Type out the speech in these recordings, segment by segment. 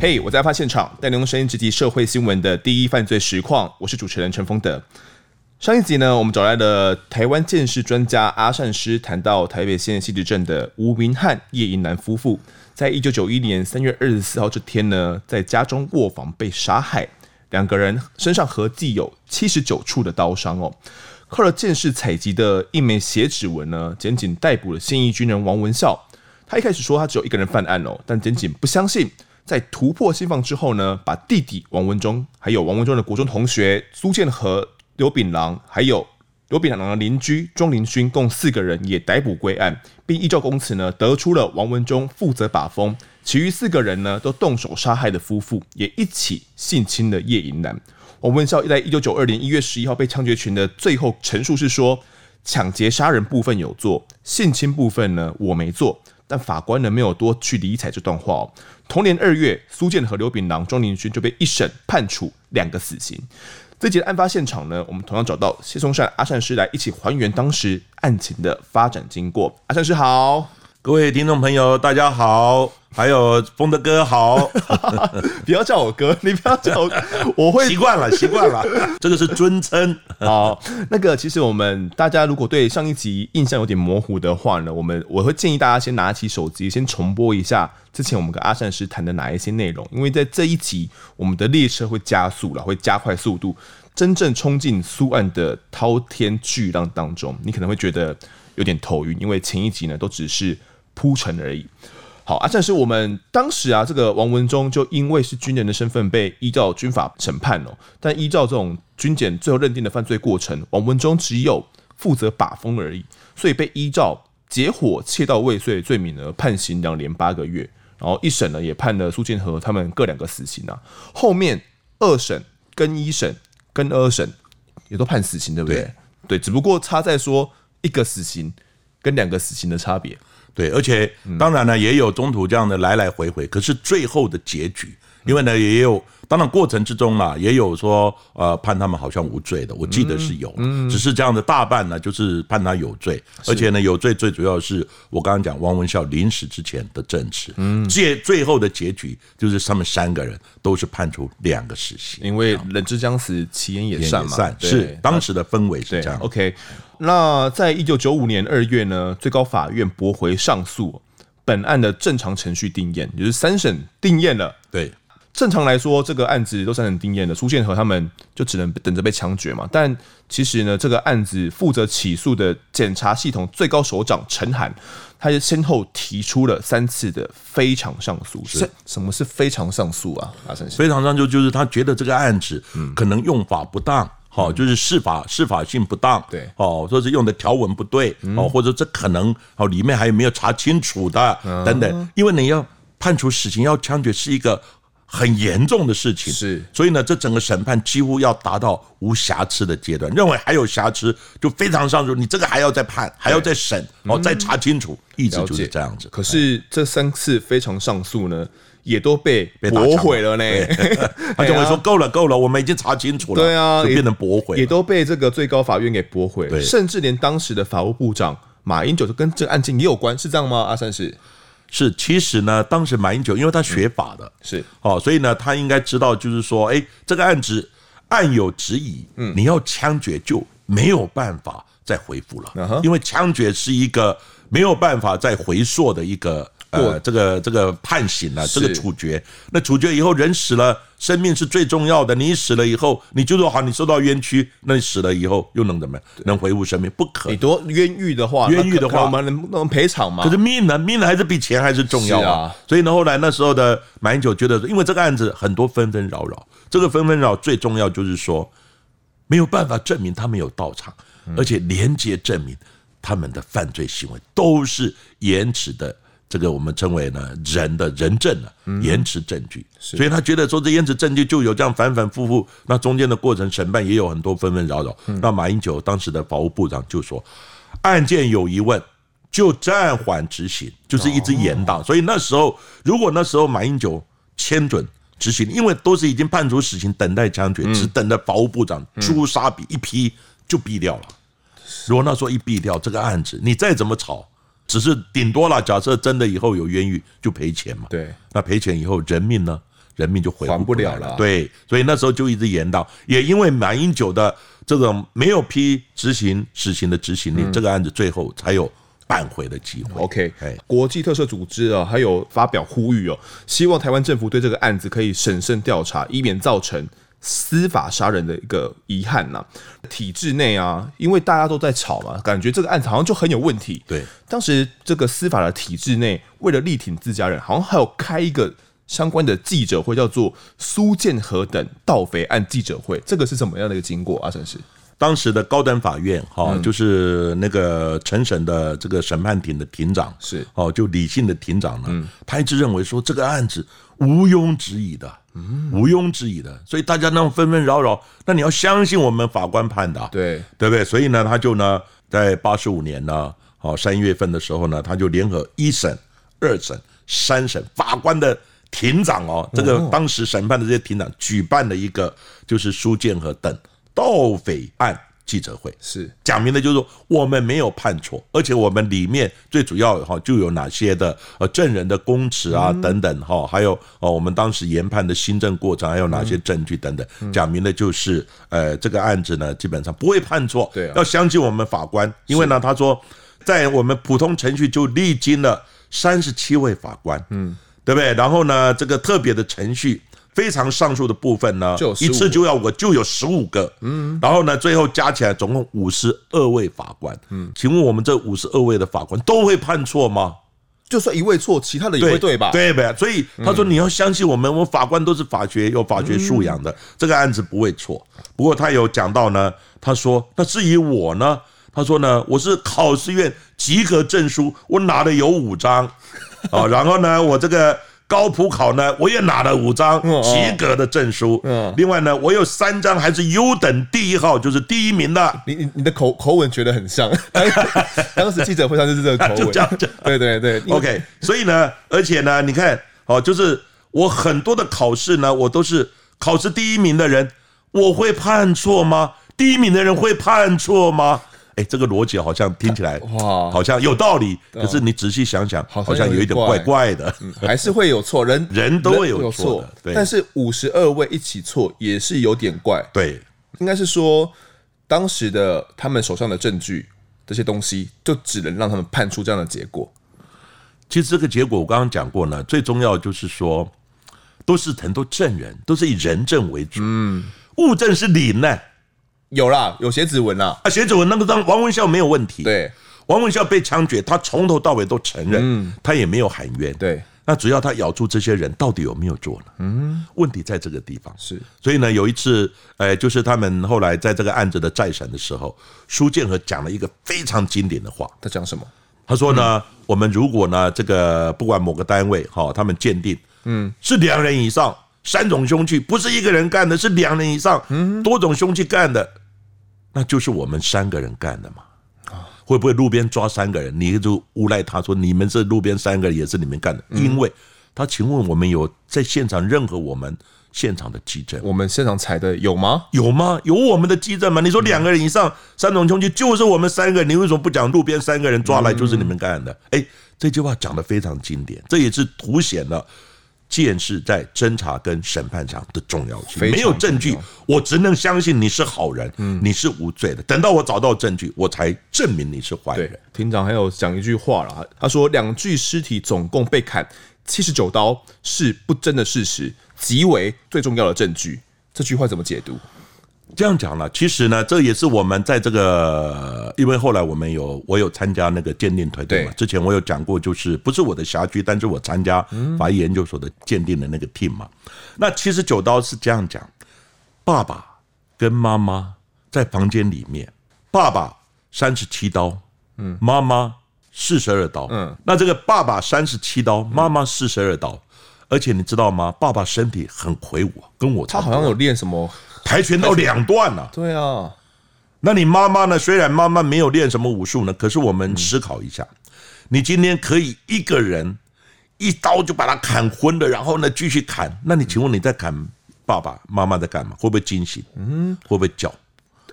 嘿我在案发现场，带您用声音直击社会新闻的第一犯罪实况。我是主持人陈丰德。上一集呢，我们找来了台湾鉴识专家阿善师，谈到台北县汐止镇的吴明翰、叶银南夫妇，在一九九一年三月二十四号这天呢，在家中卧房被杀害，两个人身上合计有七十九处的刀伤哦。靠了鉴识采集的一枚血指纹呢，检警逮捕了现役军人王文孝。他一开始说他只有一个人犯案哦，但检警不相信。在突破心防之后呢，把弟弟王文忠，还有王文忠的国中同学苏建和、刘炳郎，还有刘炳郎的邻居庄林勋，共四个人也逮捕归案，并依照供词呢，得出了王文忠负责把风，其余四个人呢都动手杀害的夫妇，也一起性侵了叶银兰。王文孝在一九九二年一月十一号被枪决群的最后陈述是说，抢劫杀人部分有做，性侵部分呢我没做。但法官呢没有多去理睬这段话哦。同年二月，苏建和、刘炳郎、庄凌勋就被一审判处两个死刑。这节的案发现场呢，我们同样找到谢松善阿善师来一起还原当时案情的发展经过。阿善师好，各位听众朋友大家好。还有风德哥好，不要叫我哥，你不要叫我，我会习惯了，习惯了，这个是尊称。好，那个其实我们大家如果对上一集印象有点模糊的话呢，我们我会建议大家先拿起手机，先重播一下之前我们跟阿善师谈的哪一些内容，因为在这一集我们的列车会加速了，会加快速度，真正冲进苏岸的滔天巨浪当中，你可能会觉得有点头晕，因为前一集呢都只是铺陈而已。好啊，但是我们当时啊，这个王文忠就因为是军人的身份被依照军法审判哦。但依照这种军检最后认定的犯罪过程，王文忠只有负责把风而已，所以被依照结伙窃盗未遂罪名呢判刑两年八个月。然后一审呢也判了苏建和他们各两个死刑啊。后面二审跟一审跟二审也都判死刑，对不对？对，对，只不过差在说一个死刑跟两个死刑的差别。对，而且当然呢，也有中途这样的来来回回，可是最后的结局，因为呢，也有。当然，过程之中嘛，也有说，呃，判他们好像无罪的，我记得是有，只是这样的大半呢，就是判他有罪，而且呢，有罪最主要是我刚刚讲王文孝临死之前的证词，嗯，结最后的结局就是他们三个人都是判处两个死刑，因为人之将死，其言也善嘛，是当时的氛围是这样。OK，那在一九九五年二月呢，最高法院驳回上诉，本案的正常程序定验，就是三审定验了，对。正常来说，这个案子都是很定验的，苏建和他们就只能等着被枪决嘛。但其实呢，这个案子负责起诉的检察系统最高首长陈函，他就先后提出了三次的非常上诉。是什么是非常上诉啊？非常上诉就是他觉得这个案子可能用法不当，好，就是释法释法性不当，对，哦，说是用的条文不对，哦，或者这可能哦里面还有没有查清楚的等等。因为你要判处死刑要枪决是一个。很严重的事情是，所以呢，这整个审判几乎要达到无瑕疵的阶段。认为还有瑕疵，就非常上诉，你这个还要再判，还要再审，哦，再查清楚，一直就是这样子。可是这三次非常上诉呢，也都被驳回了呢。他就会说够了，够了，我们已经查清楚了。对啊，就变成驳回，也都被这个最高法院给驳回了。甚至连当时的法务部长马英九都跟这个案件也有关，是这样吗？阿善师。是，其实呢，当时马英九因为他学法的，是。哦，所以呢，他应该知道，就是说，哎，这个案子案有质疑，嗯，你要枪决就没有办法再回复了，因为枪决是一个没有办法再回溯的一个。呃，这个这个判刑了，这个处决，那处决以后人死了，生命是最重要的。你死了以后，你就说好，你受到冤屈，那你死了以后又能怎么样？能恢复生命？不可。你多冤狱的话，冤狱的话，我们能能赔偿吗？可是命呢？命还是比钱还是重要啊。所以呢，后来那时候的马英九觉得，因为这个案子很多纷纷扰扰，这个纷纷扰最重要就是说，没有办法证明他们有到场，而且连接证明他们的犯罪行为都是延迟的。这个我们称为呢人的人证啊，延迟证据，所以他觉得说这延迟证据就有这样反反复复，那中间的过程审判也有很多纷纷扰扰。那马英九当时的法务部长就说，案件有疑问就暂缓执行，就是一直延宕。所以那时候如果那时候马英九签准执行，因为都是已经判处死刑，等待枪决，只等着法务部长朱砂笔一批就毙掉了。如果那时候一毙掉这个案子，你再怎么吵。只是顶多了。假设真的以后有冤狱，就赔钱嘛。对，那赔钱以后人命呢？人命就回还不了了。对，所以那时候就一直延到，也因为马英九的这种没有批执行死刑的执行令，这个案子最后才有扳回的机会。OK，国际特赦组织啊，还有发表呼吁哦，希望台湾政府对这个案子可以审慎调查，以免造成司法杀人的一个遗憾呐。体制内啊，因为大家都在吵嘛，感觉这个案子好像就很有问题。对，当时这个司法的体制内，为了力挺自家人，好像还有开一个。相关的记者会叫做苏建和等盗匪案记者会，这个是什么样的一个经过啊？陈是当时的高等法院哈，就是那个陈审的这个审判庭的庭长是哦，就李姓的庭长呢，他一直认为说这个案子毋庸置疑的，毋庸置疑的，所以大家那种纷纷扰扰，那你要相信我们法官判的，对对不对？所以呢，他就呢，在八十五年呢，哦三月份的时候呢，他就联合一审、二审、三审法官的。庭长哦，这个当时审判的这些庭长举办了一个就是苏建和等盗匪案记者会，是。讲明的，就是说我们没有判错，而且我们里面最主要哈就有哪些的呃证人的供词啊等等哈，还有哦我们当时研判的新政过程，还有哪些证据等等，讲明的就是呃这个案子呢基本上不会判错，对，要相信我们法官，因为呢他说在我们普通程序就历经了三十七位法官，嗯。对不对？然后呢，这个特别的程序，非常上述的部分呢，一次就要我就有十五个，嗯，然后呢，最后加起来总共五十二位法官，嗯，请问我们这五十二位的法官都会判错吗？就算一位错，其他的也会对吧？对呗。所以他说你要相信我们，我们法官都是法学有法学素养的，这个案子不会错。不过他有讲到呢，他说那至于我呢，他说呢，我是考试院及格证书，我拿的有五张。啊，然后呢，我这个高普考呢，我也拿了五张及格的证书。嗯，另外呢，我有三张还是优等第一号，就是第一名的。你你你的口口吻觉得很像，当时记者会上就是这个口吻。就这样，对对对，OK。所以呢，而且呢，你看，哦，就是我很多的考试呢，我都是考试第一名的人，我会判错吗？第一名的人会判错吗？哎，这个逻辑好像听起来 哇，好像有道理。可是你仔细想想，好像有一点怪怪的，还是会有错，人 人都会有错。但是五十二位一起错也是有点怪。对，应该是说当时的他们手上的证据这些东西，就只能让他们判出这样的结果。其实这个结果我刚刚讲过呢，最重要就是说，都是很多证人，都是以人证为主，嗯，物证是零呢。有啦，有写指纹啦。啊，写指纹那个当王文孝没有问题。对，王文孝被枪决，他从头到尾都承认，嗯，他也没有喊冤。对，那只要他咬住这些人到底有没有做呢？嗯，问题在这个地方。是，所以呢，有一次，呃，就是他们后来在这个案子的再审的时候，苏建和讲了一个非常经典的话。他讲什么？他说呢，我们如果呢，这个不管某个单位哈，他们鉴定，嗯，是两人以上，三种凶器，不是一个人干的，是两人以上，嗯，多种凶器干的。那就是我们三个人干的嘛？啊，会不会路边抓三个人？你就诬赖他说你们这路边三个人也是你们干的？因为他请问我们有在现场任何我们现场的迹证？我们现场采的有吗？有吗？有我们的迹证吗？你说两个人以上三种凶器就是我们三个人，你为什么不讲路边三个人抓来就是你们干的？哎，这句话讲的非常经典，这也是凸显了。鉴识在侦查跟审判上的重要性，没有证据，我只能相信你是好人，你是无罪的。等到我找到证据，我才证明你是坏人。庭长还有讲一句话了，他说两具尸体总共被砍七十九刀是不争的事实，极为最重要的证据。这句话怎么解读？这样讲了，其实呢，这也是我们在这个，因为后来我们有我有参加那个鉴定团队嘛。之前我有讲过，就是不是我的辖区，但是我参加法医研究所的鉴定的那个 team 嘛。那七十九刀是这样讲：爸爸跟妈妈在房间里面，爸爸三十七刀，嗯，妈妈四十二刀，嗯。那这个爸爸三十七刀，妈妈四十二刀，而且你知道吗？爸爸身体很魁梧，跟我差不多。他好像有练什么？跆拳道两段了，对啊，那你妈妈呢？虽然妈妈没有练什么武术呢，可是我们思考一下，你今天可以一个人一刀就把他砍昏了，然后呢继续砍，那你请问你在砍爸爸妈妈在干嘛？会不会惊醒？嗯，会不会叫？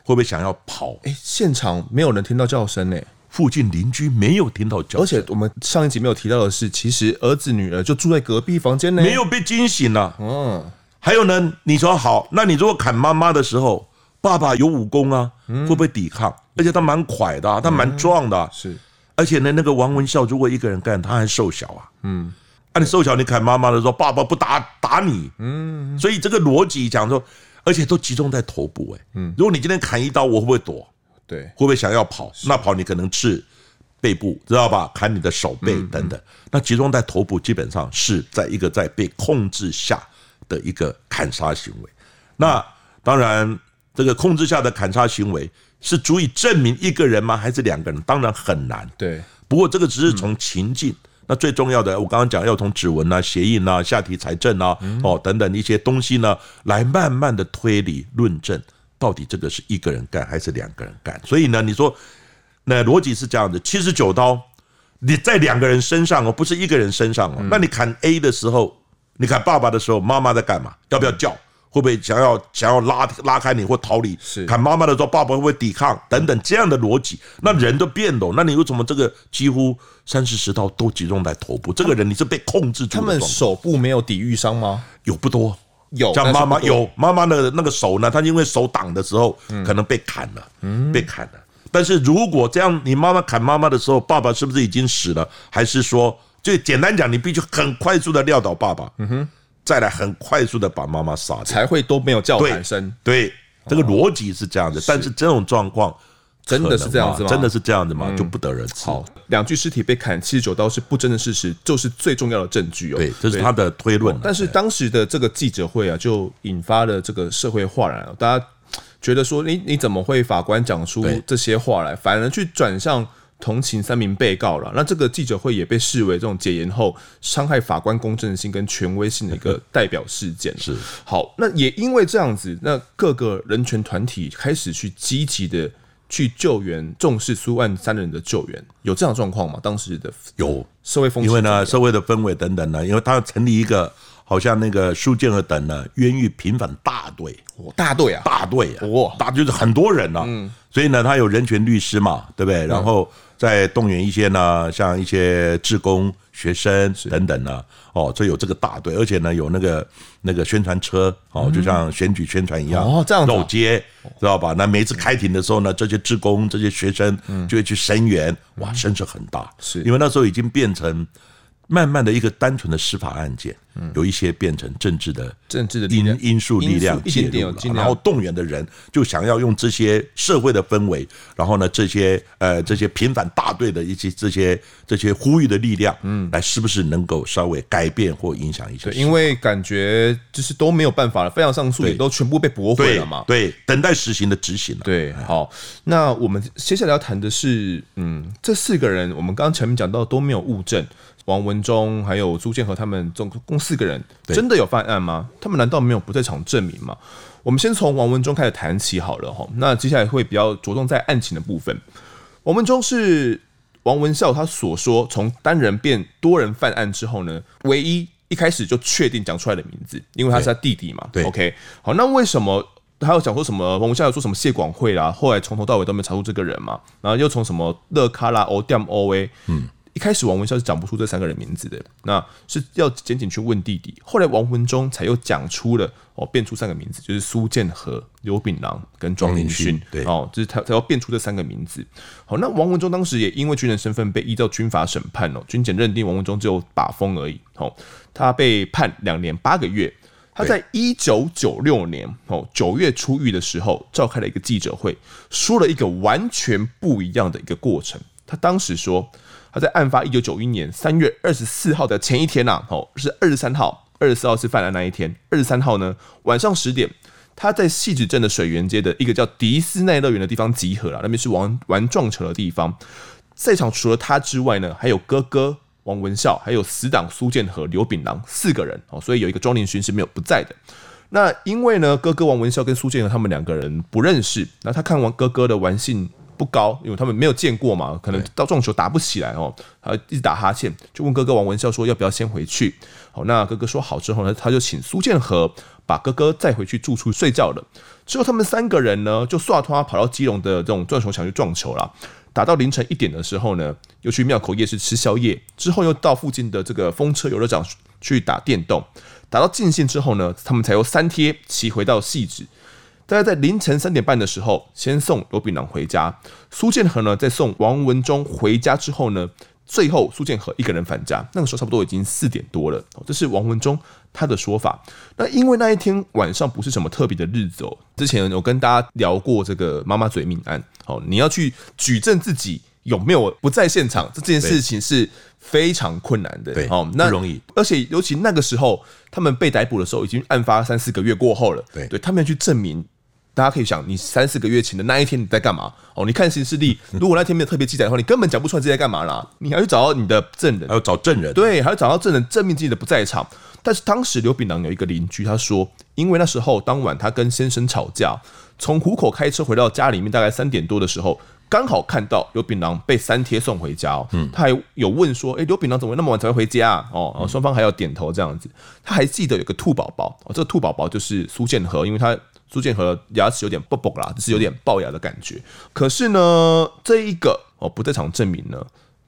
会不会想要跑？哎，现场没有人听到叫声呢。附近邻居没有听到叫，而且我们上一集没有提到的是，其实儿子女儿就住在隔壁房间呢，没有被惊醒了。嗯，还有呢，你说好，那你如果砍妈妈的时候，爸爸有武功啊，会不会抵抗？而且他蛮快的，他蛮壮的，是。而且呢，那个王文孝如果一个人干，他还瘦小啊。嗯，啊，你瘦小，你砍妈妈的时候，爸爸不打打你。嗯，所以这个逻辑讲说，而且都集中在头部。哎，嗯，如果你今天砍一刀，我会不会躲？对，会不会想要跑？那跑你可能刺背部，知道吧？砍你的手背等等。那集中在头部，基本上是在一个在被控制下的一个砍杀行为。那当然，这个控制下的砍杀行为。是足以证明一个人吗？还是两个人？当然很难。对，不过这个只是从情境。那最重要的，我刚刚讲要从指纹啊、鞋印啊、下体财政啊、哦等等一些东西呢，来慢慢的推理论证，到底这个是一个人干还是两个人干。所以呢，你说那逻辑是这样的：七十九刀，你在两个人身上哦，不是一个人身上哦。那你砍 A 的时候，你看爸爸的时候，妈妈在干嘛？要不要叫？会不会想要想要拉拉开你或逃离？是砍妈妈的时候，爸爸会不会抵抗？等等这样的逻辑，那人都变了。那你为什么这个几乎三四十刀都集中在头部？这个人你是被控制住？他们手部没有抵御伤吗？有不多，有像妈妈有妈妈的那个手呢？他因为手挡的时候可能被砍了，嗯，被砍了。但是如果这样，你妈妈砍妈妈的时候，爸爸是不是已经死了？还是说，就简单讲，你必须很快速的撂倒爸爸？嗯哼。再来很快速的把妈妈杀掉，才会都没有叫喊声。对，这个逻辑是这样子。但是这种状况真的是这样子吗？真的是这样子吗？就不得人知。好，两具尸体被砍七十九刀是不争的事实，就是最重要的证据哦。对，这是他的推论。但是当时的这个记者会啊，就引发了这个社会哗然，大家觉得说，你你怎么会法官讲出这些话来，反而去转向？同情三名被告了，那这个记者会也被视为这种解严后伤害法官公正性跟权威性的一个代表事件。是好，那也因为这样子，那各个人权团体开始去积极的去救援，重视苏万三人的救援，有这样状况吗？当时的有社会风气，因为呢，社会的氛围等等呢，因为他要成立一个好像那个苏建和等呢冤狱平反大队，大队啊，大队啊，哇，大就是很多人啊，嗯，所以呢，他有人权律师嘛，对不对？然后。再动员一些呢，像一些志工、学生等等呢，哦，这有这个大队，而且呢有那个那个宣传车，哦，就像选举宣传一样，哦，这样走街，知道吧？那每次开庭的时候呢，这些志工、这些学生就会去声援，哇，声势很大，是。因为那时候已经变成。慢慢的一个单纯的司法案件，有一些变成政治的政治的因因素力量介入了，然后动员的人就想要用这些社会的氛围，然后呢这些呃这些平反大队的一些这些这些呼吁的力量，嗯，来是不是能够稍微改变或影响一些？因为感觉就是都没有办法了，非常上诉也都全部被驳回了嘛，对，等待实行的执行了。对，好，那我们接下来要谈的是，嗯，这四个人我们刚刚前面讲到都没有物证。王文忠还有朱建和他们总共四个人，真的有犯案吗？他们难道没有不在场证明吗？我们先从王文忠开始谈起好了哈。那接下来会比较着重在案情的部分。王文忠是王文孝他所说从单人变多人犯案之后呢，唯一一开始就确定讲出来的名字，因为他是他弟弟嘛。对，OK，好，那为什么他要讲说什么？王文孝要说什么谢广惠啦，后来从头到尾都没查出这个人嘛？然后又从什么乐卡拉欧店欧威，嗯。一开始王文孝是讲不出这三个人名字的，那是要检警去问弟弟。后来王文忠才又讲出了哦，变出三个名字，就是苏建和、刘炳郎跟庄林勋。对，哦，就是他才要变出这三个名字。好，那王文忠当时也因为军人身份被依照军法审判哦，军检认定王文忠只有把风而已。哦，他被判两年八个月。他在一九九六年哦九月出狱的时候，召开了一个记者会，说了一个完全不一样的一个过程。他当时说。他在案发一九九一年三月二十四号的前一天呐、哦，是二十三号，二十四号是犯案那一天。二十三号呢，晚上十点，他在汐止镇的水源街的一个叫迪斯奈乐园的地方集合了，那边是玩玩撞球的地方。在场除了他之外呢，还有哥哥王文孝，还有死党苏建和、刘炳郎四个人哦，所以有一个庄林勋是没有不在的。那因为呢，哥哥王文孝跟苏建和他们两个人不认识，那他看完哥哥的玩性。不高，因为他们没有见过嘛，可能到撞球打不起来哦，他一直打哈欠，就问哥哥王文孝说要不要先回去。好，那哥哥说好之后呢，他就请苏建和把哥哥带回去住处睡觉了。之后他们三个人呢就刷拖跑到基隆的这种撞球场去撞球了。打到凌晨一点的时候呢，又去庙口夜市吃宵夜，之后又到附近的这个风车游乐场去打电动，打到尽兴之后呢，他们才由三贴骑回到汐止。大概在凌晨三点半的时候，先送罗炳郎回家。苏建和呢，在送王文忠回家之后呢，最后苏建和一个人返家。那个时候差不多已经四点多了。这是王文忠他的说法。那因为那一天晚上不是什么特别的日子哦。之前有跟大家聊过这个妈妈嘴命案。好，你要去举证自己有没有不在现场，这件事情是非常困难的。对，哦，那容易。而且尤其那个时候，他们被逮捕的时候，已经案发三四个月过后了。对，对他们要去证明。大家可以想，你三四个月前的那一天你在干嘛？哦，你看行事历，如果那天没有特别记载的话，你根本讲不出来自己在干嘛啦。你还要找到你的证人，还要找证人，对，还要找到证人证明自己的不在场。但是当时刘炳郎有一个邻居，他说，因为那时候当晚他跟先生吵架，从虎口开车回到家里面，大概三点多的时候，刚好看到刘炳郎被三贴送回家。嗯，他还有问说，诶，刘炳郎怎么那么晚才会回家啊？哦，双方还要点头这样子。他还记得有个兔宝宝，哦，这个兔宝宝就是苏建和，因为他。苏建和牙齿有点爆爆啦，就是有点龅牙的感觉。可是呢，这一个哦不在场证明呢，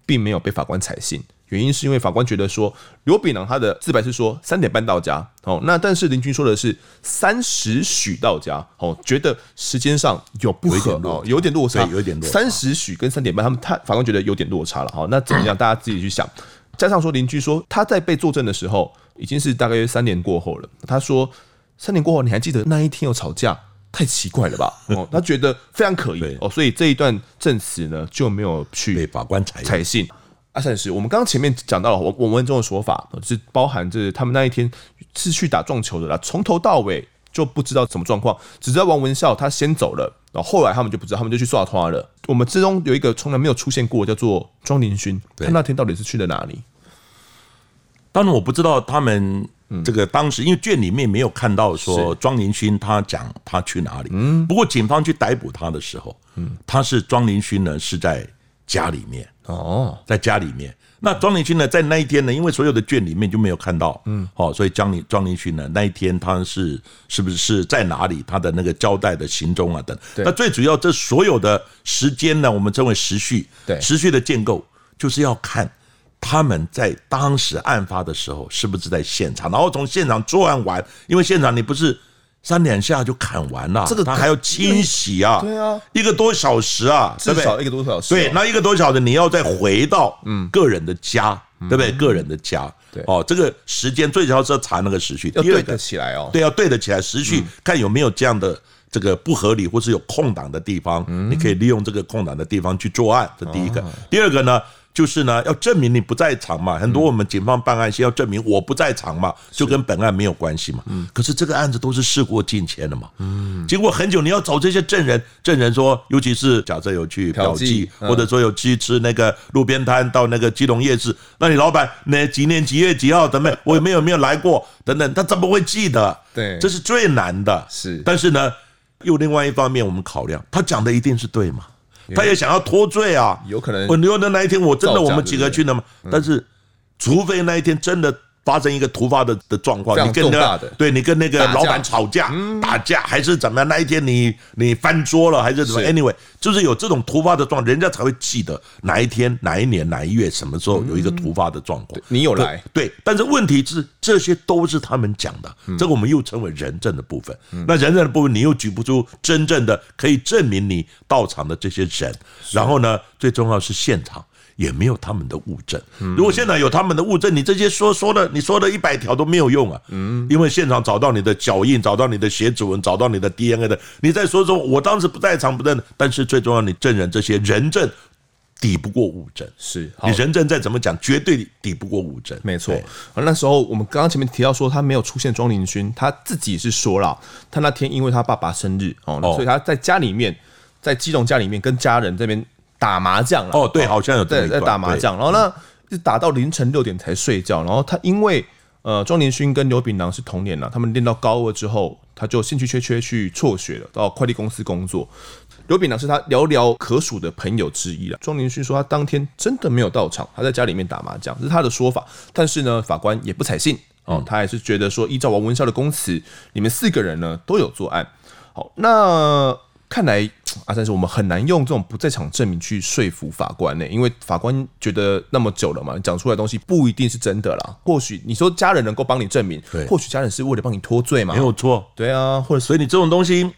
并没有被法官采信。原因是因为法官觉得说，刘炳郎他的自白是说三点半到家哦，那但是邻居说的是三时许到家哦，觉得时间上有不合哦，有点落差，有点落差。三时许跟三点半，他们他法官觉得有点落差了哈。那怎么样？大家自己去想。加上说邻居说他在被作证的时候，已经是大概三年过后了。他说。三年过后，你还记得那一天有吵架？太奇怪了吧？哦，他觉得非常可疑哦，所以这一段证词呢就没有去被法官采采信。阿善是，我们刚刚前面讲到了王王文忠的说法，是包含这他们那一天是去打撞球的啦，从头到尾就不知道什么状况，只知道王文孝他先走了，然后后来他们就不知道，他们就去刷花了。我们之中有一个从来没有出现过，叫做庄林勋，他那天到底是去了哪里？当然我不知道他们。这个当时因为卷里面没有看到说庄林勋他讲他去哪里，嗯，不过警方去逮捕他的时候，嗯，他是庄林勋呢是在家里面。哦，在家里面。那庄林勋呢在那一天呢，因为所有的卷里面就没有看到，嗯，好，所以庄林庄林勋呢那一天他是是不是是在哪里？他的那个交代的行踪啊等。那最主要这所有的时间呢，我们称为时序，对，时序的建构就是要看。他们在当时案发的时候是不是在现场？然后从现场作案完，因为现场你不是三两下就砍完了，这个他还要清洗啊，对啊，一个多小时啊，至少一个多小时。对，那一个多小时你要再回到嗯个人的家，对不对？个人的家，对哦，这个时间最主要是要查那个时序，要对得起来哦，对，要对得起来时序，看有没有这样的这个不合理或是有空档的地方，你可以利用这个空档的地方去作案。这第一个，第二个呢？就是呢，要证明你不在场嘛。很多我们警方办案先要证明我不在场嘛，就跟本案没有关系嘛。嗯。可是这个案子都是事过境迁的嘛。嗯。经过很久，你要找这些证人，证人说，尤其是假设有去嫖妓，或者说有去吃那个路边摊，到那个基隆夜市，那你老板那几年几月几号等等，我有没有没有来过等等，他怎么会记得？对，这是最难的。是。但是呢，又另外一方面，我们考量他讲的一定是对吗？他也想要脱罪啊，有可能。我留的那一天，我真的我们几个去的嘛？但是，除非那一天真的。发生一个突发的的状况，你跟那个对你跟那个老板吵架、打架还是怎么样？那一天你你翻桌了还是怎么？Anyway，就是有这种突发的状，人家才会记得哪一天、哪一年、哪一月、什么时候有一个突发的状况。你有来对，但是问题是这些都是他们讲的，这个我们又称为人证的部分。那人证的部分，你又举不出真正的可以证明你到场的这些人，然后呢，最重要是现场。也没有他们的物证。如果现场有他们的物证，你这些说说的，你说的一百条都没有用啊。嗯，因为现场找到你的脚印，找到你的血指纹，找到你的 DNA 的，你再说说，我当时不在场不认。但是最重要，你证人这些人证抵不过物证。是，你人证再怎么讲，绝对抵不过物证。没错。那时候我们刚刚前面提到说他没有出现庄林勋，他自己是说了，他那天因为他爸爸生日哦，所以他在家里面，在基隆家里面跟家人这边。打麻将了哦，对，好像有在在打麻将，然后呢，就打到凌晨六点才睡觉。然后他因为呃，庄凌勋跟刘炳郎是同年了，他们练到高二之后，他就兴趣缺缺去辍学了，到快递公司工作。刘炳郎是他寥寥可数的朋友之一了。庄凌勋说他当天真的没有到场，他在家里面打麻将，这是他的说法。但是呢，法官也不采信哦，他还是觉得说，依照王文孝的供词，你们四个人呢都有作案。好，那看来。阿三是，我们很难用这种不在场证明去说服法官呢、欸，因为法官觉得那么久了嘛，讲出来的东西不一定是真的啦。或许你说家人能够帮你证明，对，或许家人是为了帮你脱罪嘛，没有错，对啊，或者所以你这种东西。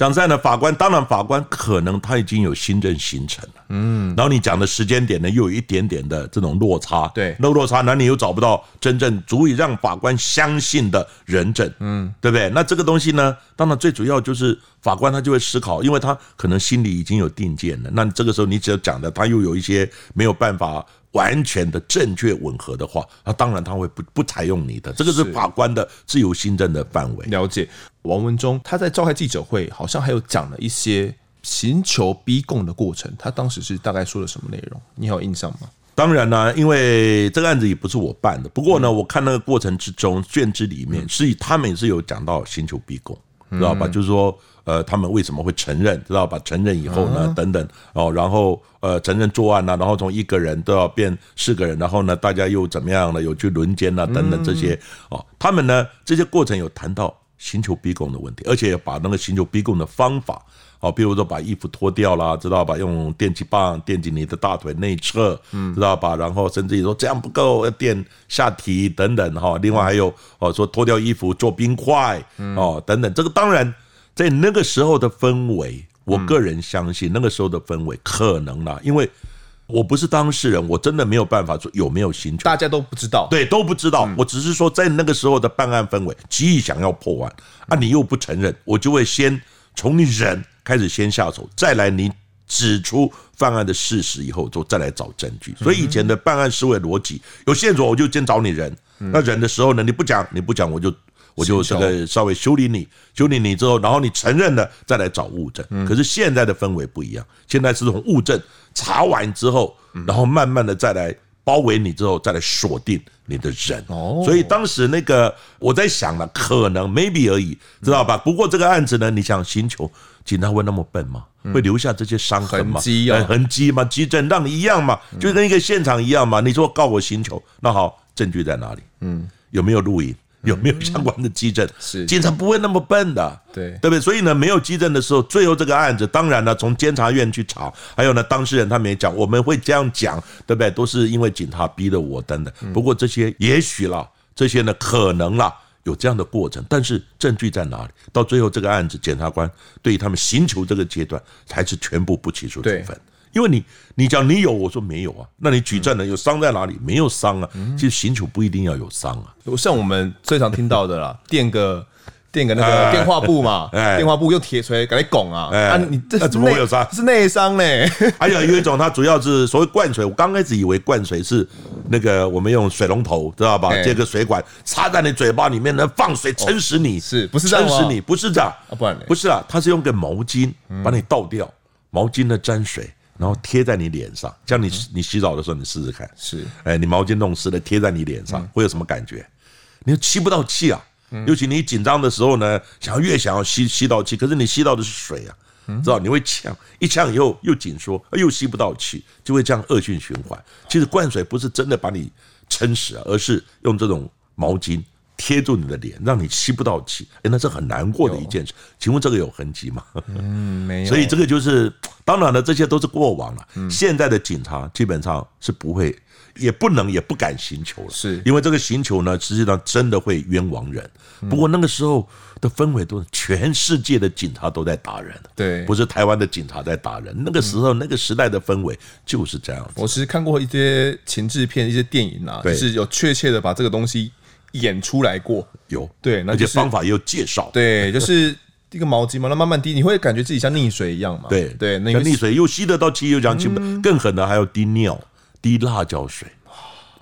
讲实在的，法官当然，法官可能他已经有心证形成了，嗯，然后你讲的时间点呢，又有一点点的这种落差，对，那落差，那你又找不到真正足以让法官相信的人证，嗯，对不对？那这个东西呢，当然最主要就是法官他就会思考，因为他可能心里已经有定见了，那这个时候你只要讲的他又有一些没有办法。完全的正确吻合的话，那当然他会不不采用你的，这个是法官的自由心证的范围。了解。王文忠他在召开记者会，好像还有讲了一些刑求逼供的过程，他当时是大概说了什么内容？你还有印象吗？当然呢，因为这个案子也不是我办的，不过呢，我看那个过程之中卷子里面是他们也是有讲到刑求逼供，知道吧？就是说。呃，他们为什么会承认？知道吧？承认以后呢，等等哦，然后呃，承认作案呐，然后从一个人都要变四个人，然后呢，大家又怎么样了？有去轮奸呐，等等这些哦，他们呢这些过程有谈到刑求逼供的问题，而且把那个刑求逼供的方法哦，比如说把衣服脱掉啦，知道吧？用电击棒电击你的大腿内侧，嗯，知道吧？然后甚至于说这样不够，要电 下体等等哈。另外还有哦，说脱掉衣服做冰块哦，等等，这个当然。在那个时候的氛围，我个人相信那个时候的氛围可能啦，因为我不是当事人，我真的没有办法说有没有刑求，大家都不知道，对，都不知道。我只是说在那个时候的办案氛围，极易想要破案啊，你又不承认，我就会先从你人开始先下手，再来你指出犯案的事实以后，就再来找证据。所以以前的办案思维逻辑，有线索我就先找你人，那人的时候呢，你不讲，你不讲我就。我就这个稍微修理你，修理你之后，然后你承认了，再来找物证。可是现在的氛围不一样，现在是从物证查完之后，然后慢慢的再来包围你之后，再来锁定你的人。哦，所以当时那个我在想了，可能 maybe 而已，知道吧？不过这个案子呢，你想刑求，警察会那么笨吗？会留下这些伤痕吗？痕迹吗？迹证让你一样嘛，就跟一个现场一样嘛。你说告我刑求，那好，证据在哪里？嗯，有没有录影？有没有相关的基证？是警察不会那么笨的，对对不对？所以呢，没有基证的时候，最后这个案子，当然呢，从监察院去查，还有呢，当事人他们也讲，我们会这样讲，对不对？都是因为警察逼的我等等。不过这些也许啦，这些呢，可能啦，有这样的过程，但是证据在哪里？到最后这个案子，检察官对于他们刑求这个阶段，才是全部不起诉处分。因为你，你讲你有，我说没有啊。那你举证呢？有伤在哪里？没有伤啊。其实刑求不一定要有伤啊。像我们最常听到的啦，垫个垫个那个电话布嘛，电话布用铁锤给你拱啊。啊，你这怎么会有伤？是内伤呢。还有有一种，它主要是所谓灌水。我刚开始以为灌水是那个我们用水龙头，知道吧？接个水管插在你嘴巴里面，能放水撑死你，是不是？撑死你不是这样，不然不是啊，它是用个毛巾把你倒掉，毛巾的沾水。然后贴在你脸上，像你你洗澡的时候，你试试看。是，哎，你毛巾弄湿了贴在你脸上，会有什么感觉？你吸不到气啊！尤其你紧张的时候呢，想要越想要吸吸到气，可是你吸到的是水啊，知道？你会呛，一呛以后又紧缩，又吸不到气，就会这样恶性循环。其实灌水不是真的把你撑死啊，而是用这种毛巾。贴住你的脸，让你吸不到气，哎，那是很难过的一件事。请问这个有痕迹吗？嗯，没有。所以这个就是，当然了，这些都是过往了。现在的警察基本上是不会，也不能，也不敢行求了，是因为这个行求呢，实际上真的会冤枉人。不过那个时候的氛围都是全世界的警察都在打人，对，不是台湾的警察在打人。那个时候那个时代的氛围就是这样。我其实看过一些情志片、一些电影啊，就是有确切的把这个东西。演出来过有对，而且方法也有介绍。对，就是一个毛巾嘛，那慢慢滴，你会感觉自己像溺水一样嘛。对对，那个溺水又吸得到气，又讲气不，更狠的还要滴尿、滴辣椒水。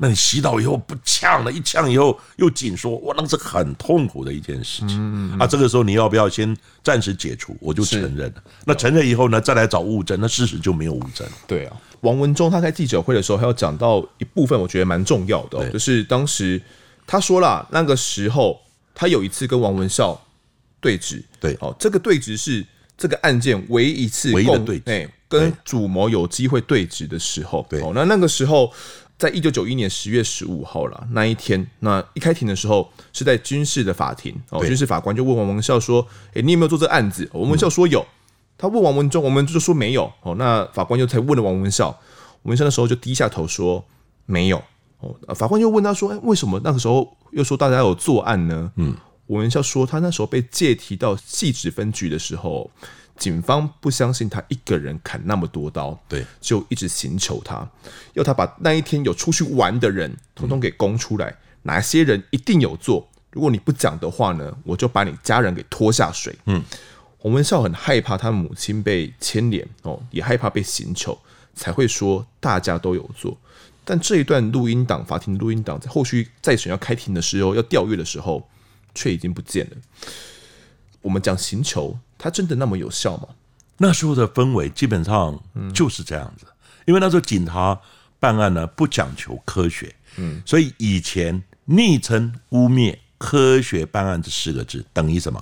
那你洗澡以后不呛了，一呛以后又紧缩，哇，那是很痛苦的一件事情。嗯啊，这个时候你要不要先暂时解除？我就承认了。那承认以后呢，再来找物证，那事实就没有物证。对啊，王文忠他开记者会的时候，还有讲到一部分，我觉得蛮重要的，就是当时。他说了，那个时候他有一次跟王文孝对峙，对，哦，这个对峙是这个案件唯一一次唯一的对质，跟主谋有机会对峙的时候，对，哦，那那个时候，在一九九一年十月十五号了那一天，那一开庭的时候是在军事的法庭，哦，军事法官就问王文孝说，诶，你有没有做这个案子？王文孝说有，他问王文忠，王文忠就说没有。哦，那法官就才问了王文孝，王文孝那时候就低下头说没有。哦，法官又问他说，哎，为什么那个时候又说大家有作案呢？嗯，王文孝说他那时候被借提到汐止分局的时候，警方不相信他一个人砍那么多刀，对，就一直刑求他，要他把那一天有出去玩的人统统给供出来，嗯、哪些人一定有做。如果你不讲的话呢，我就把你家人给拖下水。嗯，洪文孝很害怕他母亲被牵连哦，也害怕被刑求，才会说大家都有做。但这一段录音档，法庭录音档在后续再审要开庭的时候，要调阅的时候，却已经不见了。我们讲刑求。它真的那么有效吗？那时候的氛围基本上就是这样子，嗯、因为那时候警察办案呢不讲求科学，嗯，所以以前昵称污蔑科学办案这四个字等于什么？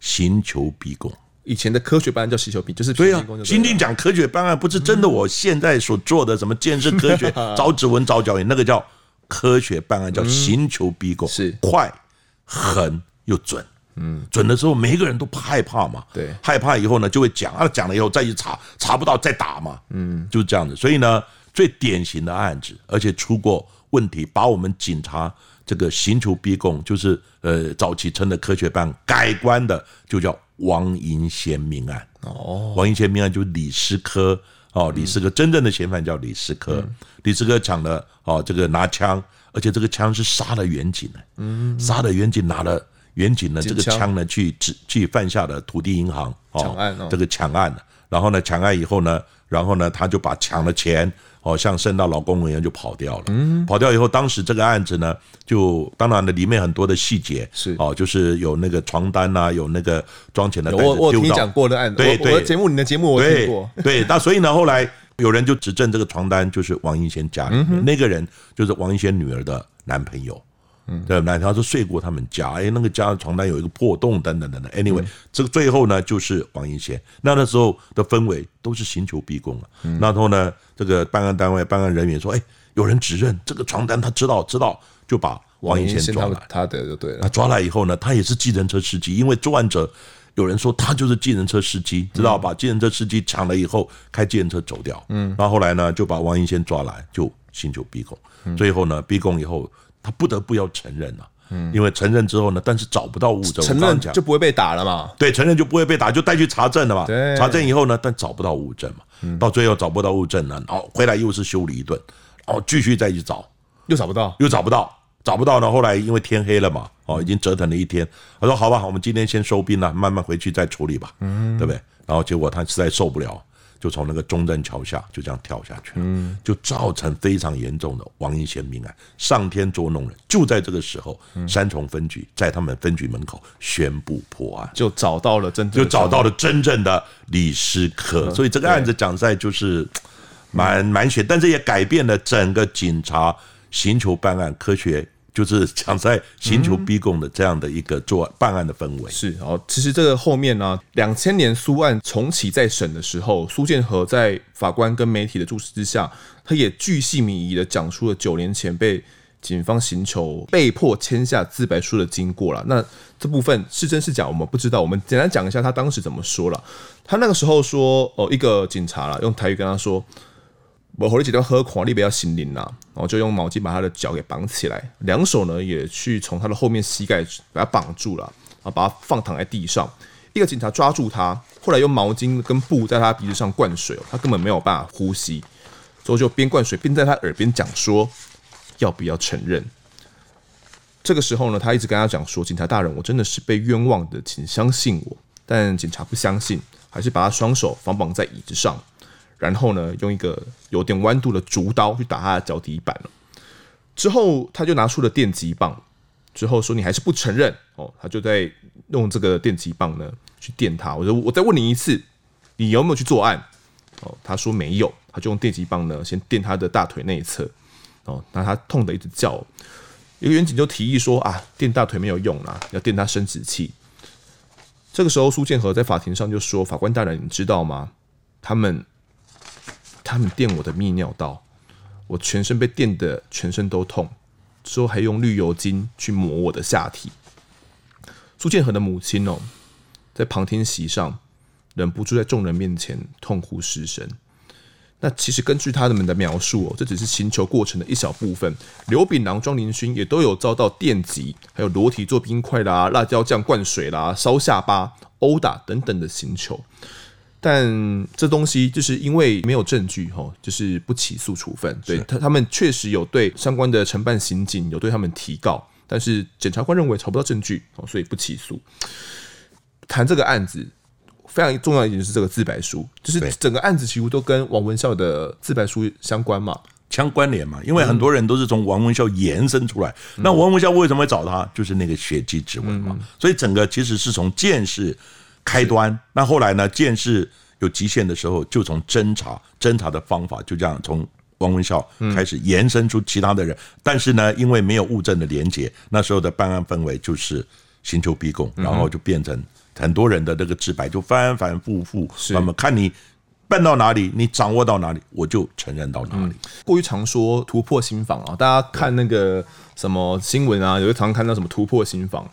刑求逼供。以前的科学办案叫刑求逼，就是对啊。新进讲科学办案不是真的，我现在所做的什么建设科学、找指纹、找脚印，那个叫科学办案，叫刑求逼供，是快、狠又准。嗯，准的时候，每一个人都害怕嘛。对，害怕以后呢，就会讲啊，讲了以后再去查，查不到再打嘛。嗯，就是这样子。所以呢，最典型的案子，而且出过问题，把我们警察这个刑求逼供，就是呃早期称的科学办改观的，就叫王银仙命案。哦，王银仙命案就是李师科哦，李师科真正的嫌犯叫李师科，李师科抢了哦，这个拿枪，而且这个枪是杀了远景的，嗯，杀了远景拿了。远景呢，这个枪呢，去去犯下了土地银行抢案，这个抢案，然后呢，抢案以后呢，然后呢，他就把抢的钱，哦，像伸到劳工一样就跑掉了。嗯，跑掉以后，当时这个案子呢，就当然了，里面很多的细节是哦，就是有那个床单呐，有那个装钱的袋子丢到。我我听讲过的案子，对对，节目你的节目我听过。对，那所以呢，后来有人就指证这个床单就是王一仙家里面那个人，就是王一仙女儿的男朋友。嗯，对，那他说睡过他们家，哎，那个家的床单有一个破洞，等等等等。Anyway，这个最后呢，就是王一贤。那那时候的氛围都是刑求逼供了。那然后呢，这个办案单位、办案人员说，哎，有人指认这个床单，他知道，知道，就把王银仙抓来。他的就对了。他抓来以后呢，他也是计程车司机，因为作案者有人说他就是计程车司机，知道把计程车司机抢了以后，开计程车走掉。嗯，然后后来呢，就把王银仙抓来，就刑求逼供。最后呢，逼供以后。他不得不要承认了，嗯，因为承认之后呢，但是找不到物证，承认就不会被打了嘛？对，承认就不会被打，就带去查证了嘛。对，查证以后呢，但找不到物证嘛，到最后找不到物证了，然后回来又是修理一顿，然后继续再去找，又找不到，又找不到，找不到呢。后来因为天黑了嘛，哦，已经折腾了一天，他说好吧，我们今天先收兵了，慢慢回去再处理吧，嗯，对不对？然后结果他实在受不了。就从那个中正桥下就这样跳下去了，就造成非常严重的王一贤命案。上天捉弄人，就在这个时候，三重分局在他们分局门口宣布破案，就找到了真正，就找到了真正的李师科。所以这个案子讲在就是蛮蛮血，但是也改变了整个警察寻求办案科学。就是抢在刑求逼供的这样的一个做办案的氛围是哦，其实这个后面呢、啊，两千年苏案重启再审的时候，苏建和在法官跟媒体的注视之下，他也巨细靡遗的讲出了九年前被警方刑求、被迫签下自白书的经过了。那这部分是真是假，我们不知道。我们简单讲一下他当时怎么说了。他那个时候说，哦，一个警察了，用台语跟他说。我和你几段喝狂，你不要心灵啦，然后就用毛巾把他的脚给绑起来，两手呢也去从他的后面膝盖把他绑住了，然后把他放躺在地上。一个警察抓住他，后来用毛巾跟布在他鼻子上灌水，他根本没有办法呼吸，之后就边灌水边在他耳边讲说要不要承认。这个时候呢，他一直跟他讲说，警察大人，我真的是被冤枉的，请相信我。但警察不相信，还是把他双手反绑在椅子上。然后呢，用一个有点弯度的竹刀去打他的脚底板。之后他就拿出了电击棒，之后说：“你还是不承认哦。”他就在用这个电击棒呢去电他。我说：“我再问你一次，你有没有去作案？”哦，他说没有。他就用电击棒呢先电他的大腿内侧。哦，那他痛得一直叫。一个员警就提议说：“啊，电大腿没有用啦，要电他生殖器。”这个时候苏建和在法庭上就说：“法官大人，你知道吗？他们。”他们电我的泌尿道，我全身被电得全身都痛，之后还用绿油精去抹我的下体。苏建和的母亲哦，在旁听席上忍不住在众人面前痛哭失声。那其实根据他们的描述哦，这只是行球过程的一小部分。刘炳郎、庄林勋也都有遭到电击，还有裸体做冰块啦、辣椒酱灌水啦、烧下巴、殴打等等的行球。但这东西就是因为没有证据哈，就是不起诉处分。对他，他们确实有对相关的承办刑警有对他们提告，但是检察官认为查不到证据哦，所以不起诉。谈这个案子。非常重要一点就是这个自白书，就是整个案子几乎都跟王文孝的自白书相关嘛，相关联嘛。因为很多人都是从王文孝延伸出来。嗯、那王文孝为什么会找他？就是那个血迹指纹嘛。嗯、所以整个其实是从见识开端。那后来呢，见识有极限的时候，就从侦查，侦查的方法就这样从汪文孝开始延伸出其他的人。但是呢，因为没有物证的连结，那时候的办案氛围就是刑求逼供，然后就变成。很多人的那个自白就反反复复，那么看你办到哪里，你掌握到哪里，我就承认到哪里。过于常说突破心防啊，大家看那个什么新闻啊，有时常看到什么突破心防。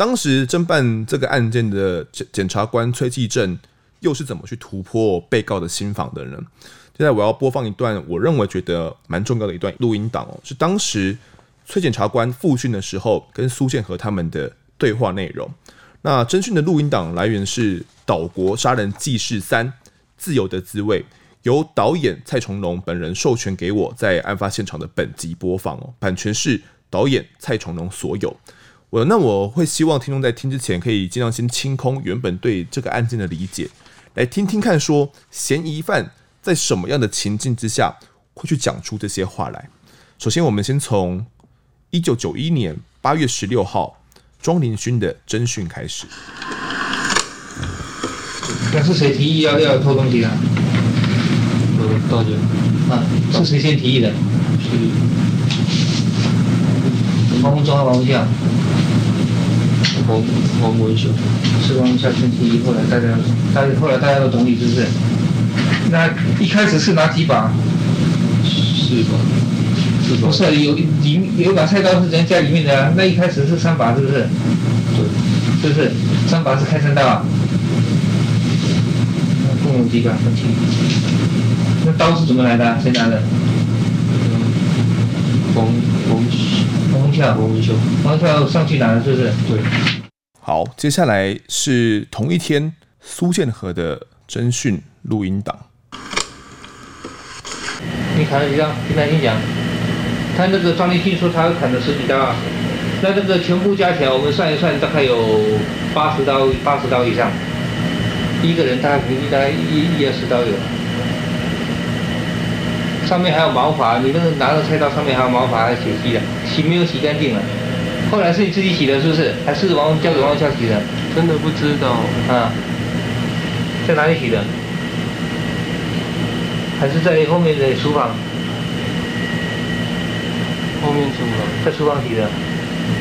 当时侦办这个案件的检检察官崔继正又是怎么去突破被告的心防的呢？现在我要播放一段我认为觉得蛮重要的一段录音档哦，是当时崔检察官复讯的时候跟苏建和他们的对话内容。那侦讯的录音档来源是《岛国杀人纪事三：自由的滋味》，由导演蔡崇隆本人授权给我在案发现场的本集播放哦，版权是导演蔡崇隆所有。我那我会希望听众在听之前可以尽量先清空原本对这个案件的理解，来听听看说嫌疑犯在什么样的情境之下会去讲出这些话来。首先，我们先从一九九一年八月十六号。庄林勋的侦讯开始。那是谁提议要要偷东西的？呃，大姐。啊，是谁先提议的？是。王文忠和王文孝。王王文孝。是王文孝先提议，后来大家，大家后来大家都懂你，是不是？那一开始是哪几把？四把。不是有里有一把菜刀是人家里面的啊，那一开始是三把是不是？对，是不是？三把是开山刀啊。共有几把？那刀是怎么来的？谁拿的？王王王文孝，王文孝，王文孝上去拿的，是不是？对。好，接下来是同一天苏建和的侦讯录音档。你砍了几刀？听他先讲。他那个庄凌勋说他砍了十几刀啊，那这个全部加起来，我们算一算，大概有八十刀，八十刀以上。一个人大概平均大概一一二十刀有。上面还有毛发，你那个拿着菜刀上面还有毛发，还有血迹的，洗没有洗干净了。后来是你自己洗的，是不是？还是王交给王孝洗的？真的不知道啊。在哪里洗的？还是在后面的厨房？后面厨房，在厨房洗的。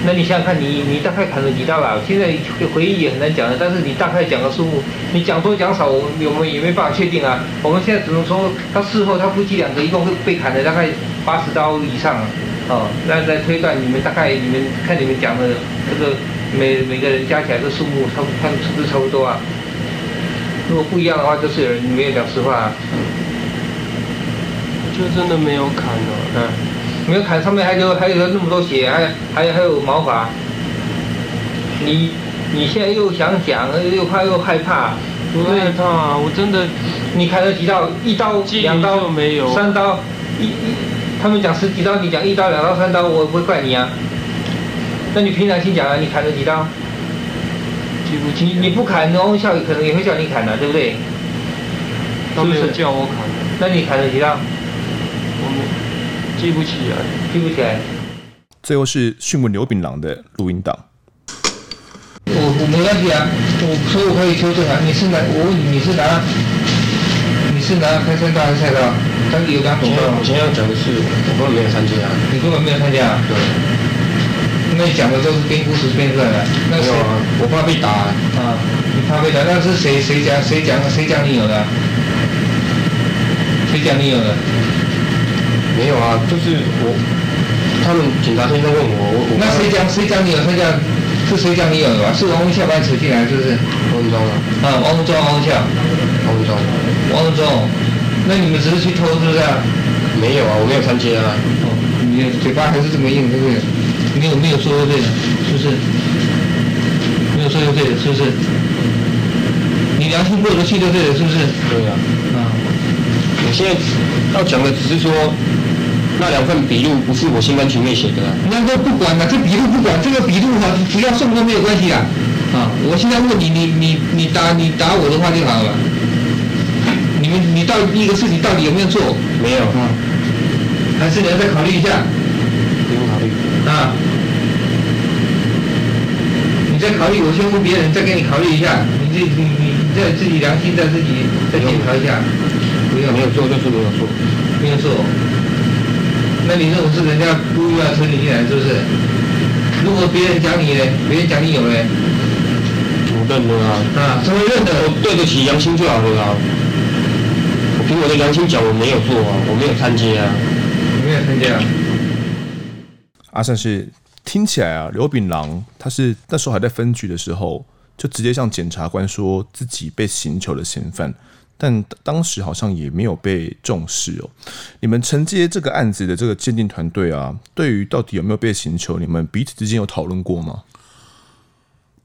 那你想想看，你你大概砍了几刀吧？现在回忆也很难讲的，但是你大概讲个数目，你讲多讲少，我们我们也没办法确定啊。我们现在只能说，他事后他夫妻两个一共会被砍了大概八十刀以上啊。哦，那来推断，你们大概你们看你们讲的这个每每个人加起来的数目，差不看是不是差不多啊？如果不一样的话，就是有人没有讲实话啊。就真的没有砍了，嗯。没有砍，上面还有还有那么多血，还还有还有毛发。你你现在又想讲，又怕又害怕，不害怕啊！我真的，你砍了几刀？一刀、两刀、没有三刀，一一，他们讲十几刀，你讲一刀、两刀、三刀，我不会怪你啊。那你平常心讲啊，你砍了几刀？记不清。你你不砍，王文孝可能也会叫你砍的，对不对？他没有叫我砍。那你砍了几刀？记不起来，记不起来。最后是讯问刘炳郎的录音档。我我没问题啊，我所以我可以纠正啊。你是拿我问你，你是拿你是拿开山刀还是菜刀？当时有两种。我先要讲的是，我根本没有参加。你根本没有参加？对。那你讲的都是编故事编出来的。没有啊，我怕被打啊。啊，你怕被打？那是谁谁讲谁讲谁讲你有的？谁讲你有的？没有啊，就是我，他们警察先生问我，我，我那谁讲谁讲你有参加？是谁讲你有的吧？是王文孝把你扯进来，是不是？王文忠啊。啊，王文忠，王文孝。王文忠。王文忠，那你们只是去偷，是不是啊？没有啊，我没有参加啊。哦，你嘴巴还是这么硬，对不对？没有没有说对的，是不是？没有说对的，是不是？你良心过得去就对了，是不是？对啊。啊。我现在要讲的只是说。那两份笔录不是我心甘情愿写的啊，那都不管了，这笔录不管，这个笔录哈，不要送都没有关系啊。啊，我现在问你，你你你答你答我的话就好了。你们你到第一个事情到底有没有做？没有啊，还是你要再考虑一下？不用考虑啊。你再考虑，我先问别人，再给你考虑一下。你自你你你再自己良心再自己再检查一下。没有，没有做就是没有做，没有做。那你认为是人家故意要扯你进来，是不是？如果别人讲你呢？别人讲你有呢？我认了啊！啊，什么认的？我对得起良心就好了啊！我凭我的良心讲，我没有做啊，我没有参加啊，你没有参加。阿善是听起来啊，刘炳郎他是那时候还在分局的时候，就直接向检察官说自己被刑求的嫌犯。但当时好像也没有被重视哦。你们承接这个案子的这个鉴定团队啊，对于到底有没有被刑求，你们彼此之间有讨论过吗？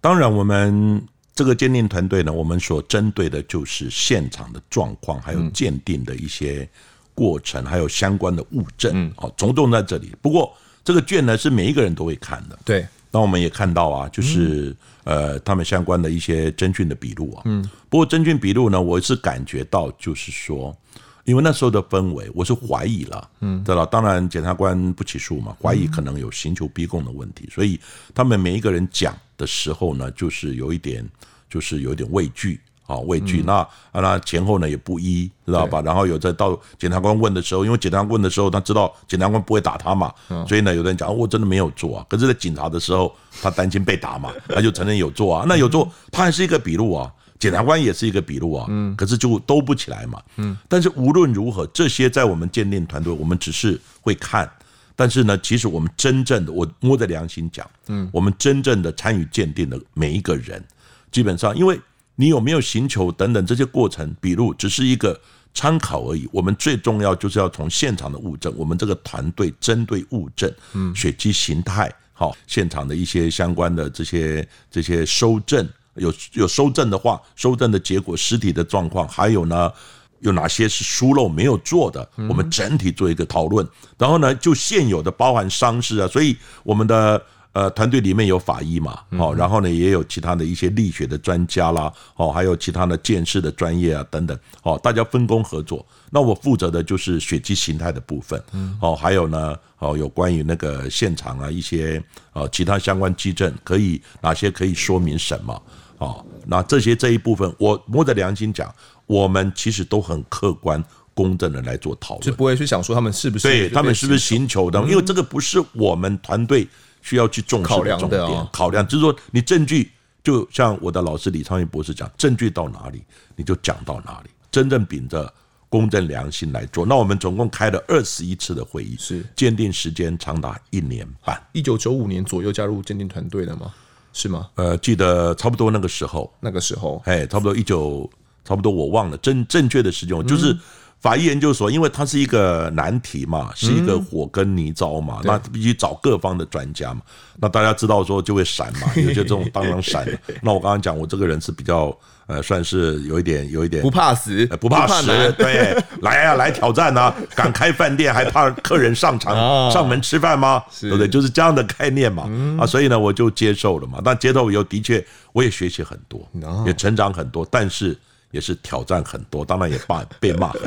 当然，我们这个鉴定团队呢，我们所针对的就是现场的状况，还有鉴定的一些过程，还有相关的物证。好，种种在这里。不过这个卷呢，是每一个人都会看的。对。那我们也看到啊，就是呃，他们相关的一些真菌的笔录啊。嗯。不过真菌笔录呢，我是感觉到就是说，因为那时候的氛围，我是怀疑了。嗯。对了，当然检察官不起诉嘛，怀疑可能有刑求逼供的问题，所以他们每一个人讲的时候呢，就是有一点，就是有一点畏惧。啊，畏惧，那那前后呢也不一，知道吧？然后有在到检察官问的时候，因为检察官问的时候，他知道检察官不会打他嘛，所以呢，有的人讲我真的没有做啊。可是，在警察的时候，他担心被打嘛，他就承认有做啊。那有做，他还是一个笔录啊，检察官也是一个笔录啊。嗯，可是就都不起来嘛。嗯，但是无论如何，这些在我们鉴定团队，我们只是会看，但是呢，其实我们真正的，我摸着良心讲，嗯，我们真正的参与鉴定的每一个人，基本上因为。你有没有寻求等等这些过程笔录，只是一个参考而已。我们最重要就是要从现场的物证，我们这个团队针对物证，嗯，血迹形态，好，现场的一些相关的这些这些收证，有有收证的话，收证的结果，尸体的状况，还有呢，有哪些是疏漏没有做的，我们整体做一个讨论。然后呢，就现有的包含伤势啊，所以我们的。呃，团队里面有法医嘛，哦，然后呢，也有其他的一些力学的专家啦，哦，还有其他的鉴识的专业啊，等等，哦，大家分工合作。那我负责的就是血迹形态的部分，哦，还有呢，哦，有关于那个现场啊，一些呃其他相关基证，可以哪些可以说明什么？哦，那这些这一部分，我摸着良心讲，我们其实都很客观公正的来做讨论，就不会去想说他们是不是对他们是不是寻求的，因为这个不是我们团队。需要去重视的重点，考量的哦，考量就是说，你证据就像我的老师李昌钰博士讲，证据到哪里你就讲到哪里，真正秉着公正良心来做。那我们总共开了二十一次的会议，是鉴定时间长达一年半。一九九五年左右加入鉴定团队的吗？是吗？呃，记得差不多那个时候，那个时候，哎，差不多一九，差不多我忘了正正确的时间，就是。法医研究所，因为它是一个难题嘛，是一个火跟泥沼嘛，那必须找各方的专家嘛。那大家知道说就会闪嘛，有些这种当然闪。那我刚刚讲，我这个人是比较呃，算是有一点有一点不怕死，不怕死，对，来呀，来挑战啊！敢开饭店还怕客人上场上门吃饭吗？对不对？就是这样的概念嘛。啊，所以呢，我就接受了嘛。但接受以后，的确我也学习很多，也成长很多，但是。也是挑战很多，当然也骂被骂很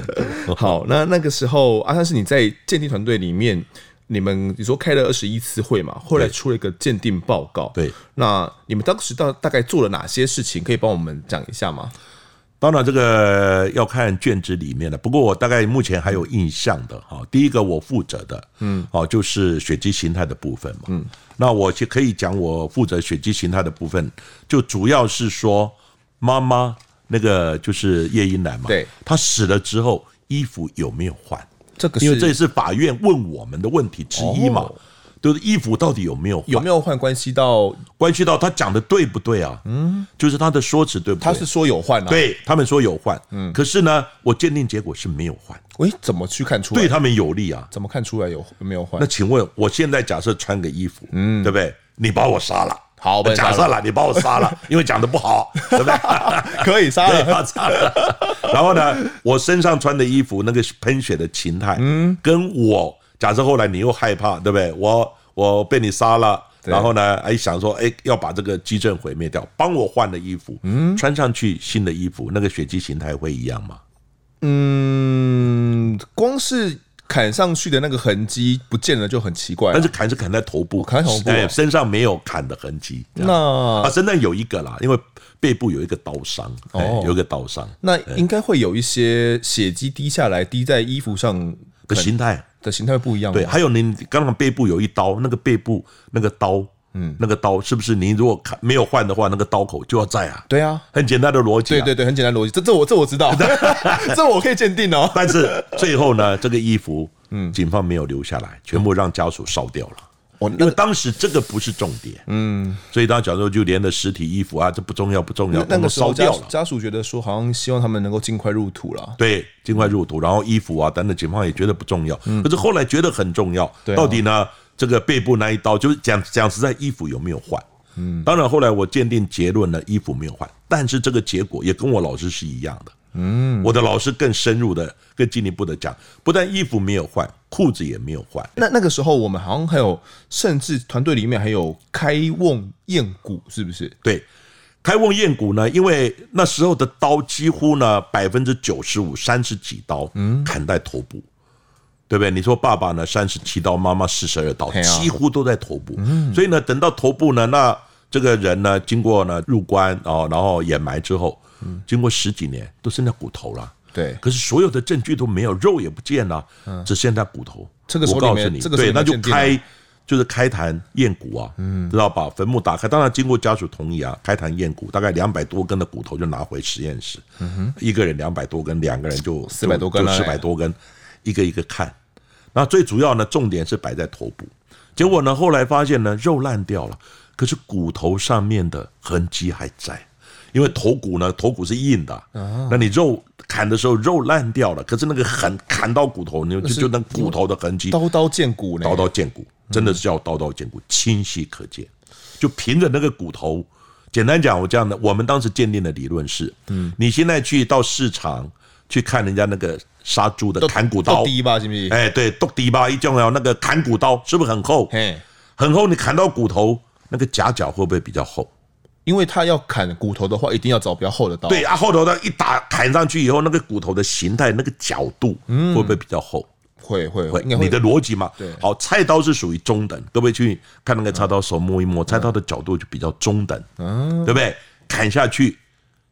多。好，那那个时候，阿三是你在鉴定团队里面，你们你说开了二十一次会嘛？后来出了一个鉴定报告。对，那你们当时大大概做了哪些事情？可以帮我们讲一下吗？当然，这个要看卷子里面的。不过我大概目前还有印象的哈，第一个我负责的，嗯，哦，就是血迹形态的部分嘛。嗯，那我就可以讲我负责血迹形态的部分，就主要是说妈妈。那个就是叶英兰嘛，对，他死了之后衣服有没有换？这个因为这也是法院问我们的问题之一嘛。就是衣服到底有没有换有没有换，关系到关系到他讲的对不对啊？嗯，就是他的说辞对不对？他是说有换啊，对他们说有换，嗯，可是呢，我鉴定结果是没有换。喂，怎么去看出来？对他们有利啊？怎么看出来有有没有换？那请问，我现在假设穿个衣服，嗯，对不对？你把我杀了，好，我假设了，你把我杀了，因为讲的不好，对不对？可以杀了，杀了。然后呢，我身上穿的衣服那个喷血的形态，嗯，跟我假设后来你又害怕，对不对？我我被你杀了，然后呢，哎想说，哎要把这个基阵毁灭掉，帮我换了衣服，嗯，穿上去新的衣服，那个血迹形态会一样吗？嗯，光是。砍上去的那个痕迹不见了就很奇怪，但是砍是砍在头部，砍头部，身上没有砍的痕迹。那啊，身上有一个啦，因为背部有一个刀伤，哦，有一个刀伤。那应该会有一些血迹滴下来，滴在衣服上的形态的形态不一样。对，还有你刚刚背部有一刀，那个背部那个刀。嗯，那个刀是不是您如果看没有换的话，那个刀口就要在啊？对啊，很简单的逻辑。对对对，很简单逻辑。这这我这我知道，这我可以鉴定哦。但是最后呢，这个衣服，嗯，警方没有留下来，全部让家属烧掉了。哦，因为当时这个不是重点，嗯，所以当时讲说就连的尸体、衣服啊，这不重要，不重要，那个烧掉了。家属觉得说，好像希望他们能够尽快入土了。对，尽快入土，然后衣服啊等等，警方也觉得不重要，可是后来觉得很重要。到底呢？这个背部那一刀，就是讲讲实在，衣服有没有换？嗯，当然后来我鉴定结论呢，衣服没有换，但是这个结果也跟我老师是一样的。嗯，我的老师更深入的、更进一步的讲，不但衣服没有换，裤子也没有换。那那个时候我们好像还有，甚至团队里面还有开瓮验骨，是不是？对，开瓮验骨呢，因为那时候的刀几乎呢百分之九十五三十几刀，嗯，砍在头部。对不对？你说爸爸呢？三十七刀，妈妈四十二刀，几乎都在头部。所以呢，等到头部呢，那这个人呢，经过呢入棺啊，然后掩埋之后，经过十几年，都剩下骨头了。对，可是所有的证据都没有，肉也不见了，只剩下骨头。这个我告诉你，对，那就开就是开坛验骨啊，知道把？坟墓打开，当然经过家属同意啊，开坛验骨，大概两百多根的骨头就拿回实验室。一个人两百多根，两个人就四百多根，四百多根。一个一个看，那最主要呢，重点是摆在头部。结果呢，后来发现呢，肉烂掉了，可是骨头上面的痕迹还在，因为头骨呢，头骨是硬的，那你肉砍的时候肉烂掉了，可是那个痕砍到骨头，你就就那骨头的痕迹，刀刀见骨，刀刀见骨，真的是叫刀刀见骨，清晰可见。就凭着那个骨头，简单讲，我这样的，我们当时鉴定的理论是，嗯，你现在去到市场去看人家那个。杀猪的砍骨刀，低吧，是不是？哎，对，剁低吧，一定要那个砍骨刀，是不是很厚？嘿，很厚。你砍到骨头，那个夹角会不会比较厚？因为他要砍骨头的话，一定要找比较厚的刀。对啊，后头的一打砍上去以后，那个骨头的形态、那个角度，会不会比较厚？会会会。你的逻辑嘛？对。好，菜刀是属于中等，各位去看那个菜刀，手摸一摸，菜刀的角度就比较中等，嗯，对不对？砍下去，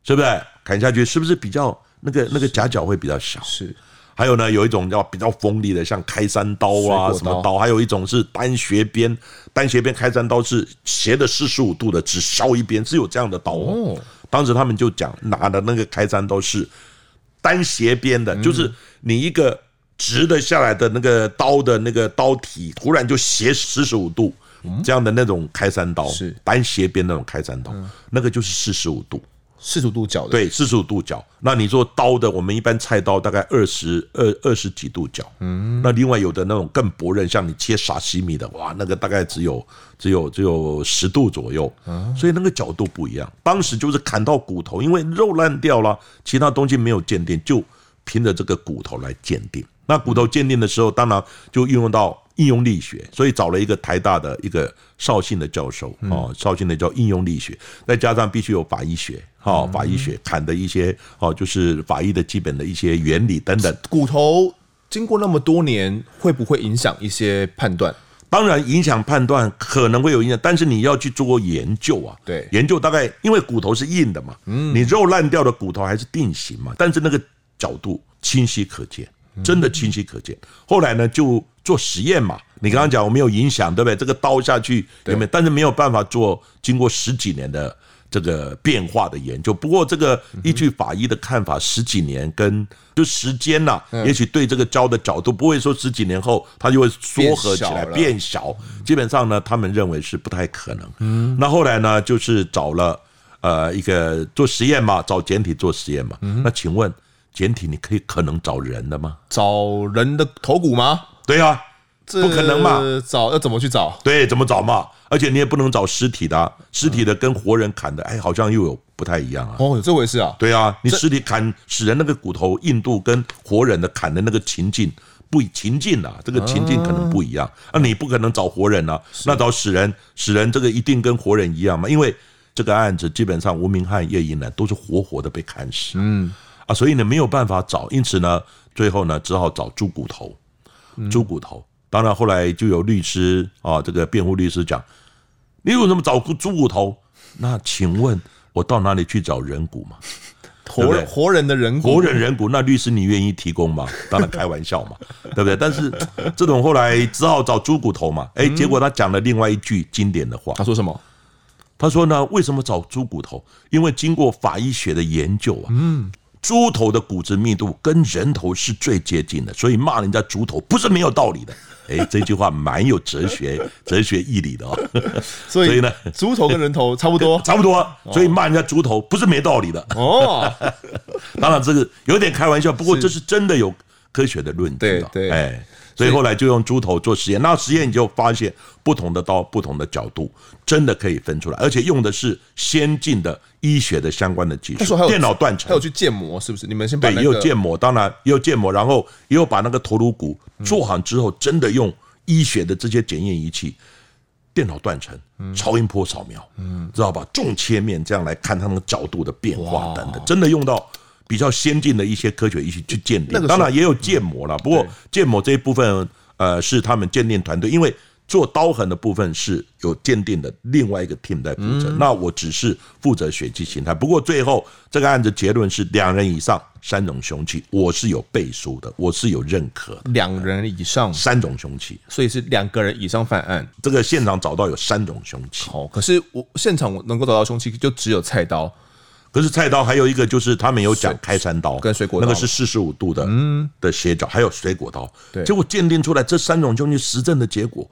是不是？砍下去是不是比较？那个那个夹角会比较小，是，还有呢，有一种叫比较锋利的，像开山刀啊什么刀，还有一种是单斜边，单斜边开山刀是斜的四十五度的，只削一边，只有这样的刀哦。当时他们就讲拿的那个开山刀是单斜边的，就是你一个直的下来的那个刀的那个刀体，突然就斜四十五度，这样的那种开山刀是。单斜边那种开山刀，那个就是四十五度。四十五度角的，对，四十五度角。那你说刀的，我们一般菜刀大概二十二二十几度角。嗯，那另外有的那种更薄刃，像你切沙西米的，哇，那个大概只有只有只有十度左右。嗯，所以那个角度不一样。当时就是砍到骨头，因为肉烂掉了，其他东西没有鉴定，就凭着这个骨头来鉴定。那骨头鉴定的时候，当然就运用到。应用力学，所以找了一个台大的一个绍兴的教授哦，绍兴的叫应用力学，再加上必须有法医学，哈，法医学砍的一些哦，就是法医的基本的一些原理等等。骨头经过那么多年，会不会影响一些判断？当然影响判断可能会有影响，但是你要去做研究啊。对，研究大概因为骨头是硬的嘛，嗯，你肉烂掉的骨头还是定型嘛，但是那个角度清晰可见。真的清晰可见。后来呢，就做实验嘛。你刚刚讲我没有影响，对不对？这个刀下去有没有？但是没有办法做经过十几年的这个变化的研究。不过这个依据法医的看法，十几年跟就时间呐、啊，也许对这个胶的角度不会说十几年后它就会缩合起来变小。基本上呢，他们认为是不太可能。嗯，那后来呢，就是找了呃一个做实验嘛，找简体做实验嘛。那请问简体你可以可能找人的吗？找人的头骨吗？对啊。不可能嘛？找要怎么去找？对，怎么找嘛？而且你也不能找尸体的、啊，尸体的跟活人砍的，哎，好像又有不太一样啊。哦，有这回事啊？对啊，你尸体砍死人那个骨头硬度跟活人的砍的那个情境不情境啊，这个情境可能不一样。那你不可能找活人啊，那找死人，死人这个一定跟活人一样嘛？因为这个案子基本上吴明翰、叶一男都是活活的被砍死，嗯啊，所以呢没有办法找，因此呢，最后呢只好找猪骨头，猪骨头。当然，后来就有律师啊，这个辩护律师讲：“你为什么找猪骨头？那请问我到哪里去找人骨嘛？活人活人的人骨，活人人骨，那律师你愿意提供吗？当然开玩笑嘛，对不对？但是这种后来只好找猪骨头嘛。哎，结果他讲了另外一句经典的话，他说什么？他说呢，为什么找猪骨头？因为经过法医学的研究啊，嗯。”猪头的骨质密度跟人头是最接近的，所以骂人家猪头不是没有道理的。哎，这句话蛮有哲学、哲学义理的哦。所以呢，猪头跟人头差不多，差不多。所以骂人家猪头不是没道理的哦。当然这个有点开玩笑，不过这是真的有科学的论据。对对，哎。所以后来就用猪头做实验，那实验你就发现不同的刀、不同的角度，真的可以分出来，而且用的是先进的医学的相关的技术，电脑断层，还有去建模，是不是？你们先把对，也有建模，当然也有建模，然后也有把那个头颅骨做好之后，真的用医学的这些检验仪器，电脑断层、超音波扫描，嗯，知道吧？重切面这样来看它那个角度的变化等等，真的用到。比较先进的一些科学仪器去鉴定，当然也有建模了。不过建模这一部分，呃，是他们鉴定团队，因为做刀痕的部分是有鉴定的另外一个 team 在负责。那我只是负责血迹形态。不过最后这个案子结论是两人以上三种凶器，我是有背书的，我是有认可。两人以上三种凶器，所以是两个人以上犯案。这个现场找到有三种凶器。哦，可是我现场我能够找到凶器就只有菜刀。可是菜刀还有一个，就是他们有讲开山刀跟水果刀，那个是四十五度的，嗯，的斜角，还有水果刀。对，结果鉴定出来这三种凶器实证的结果，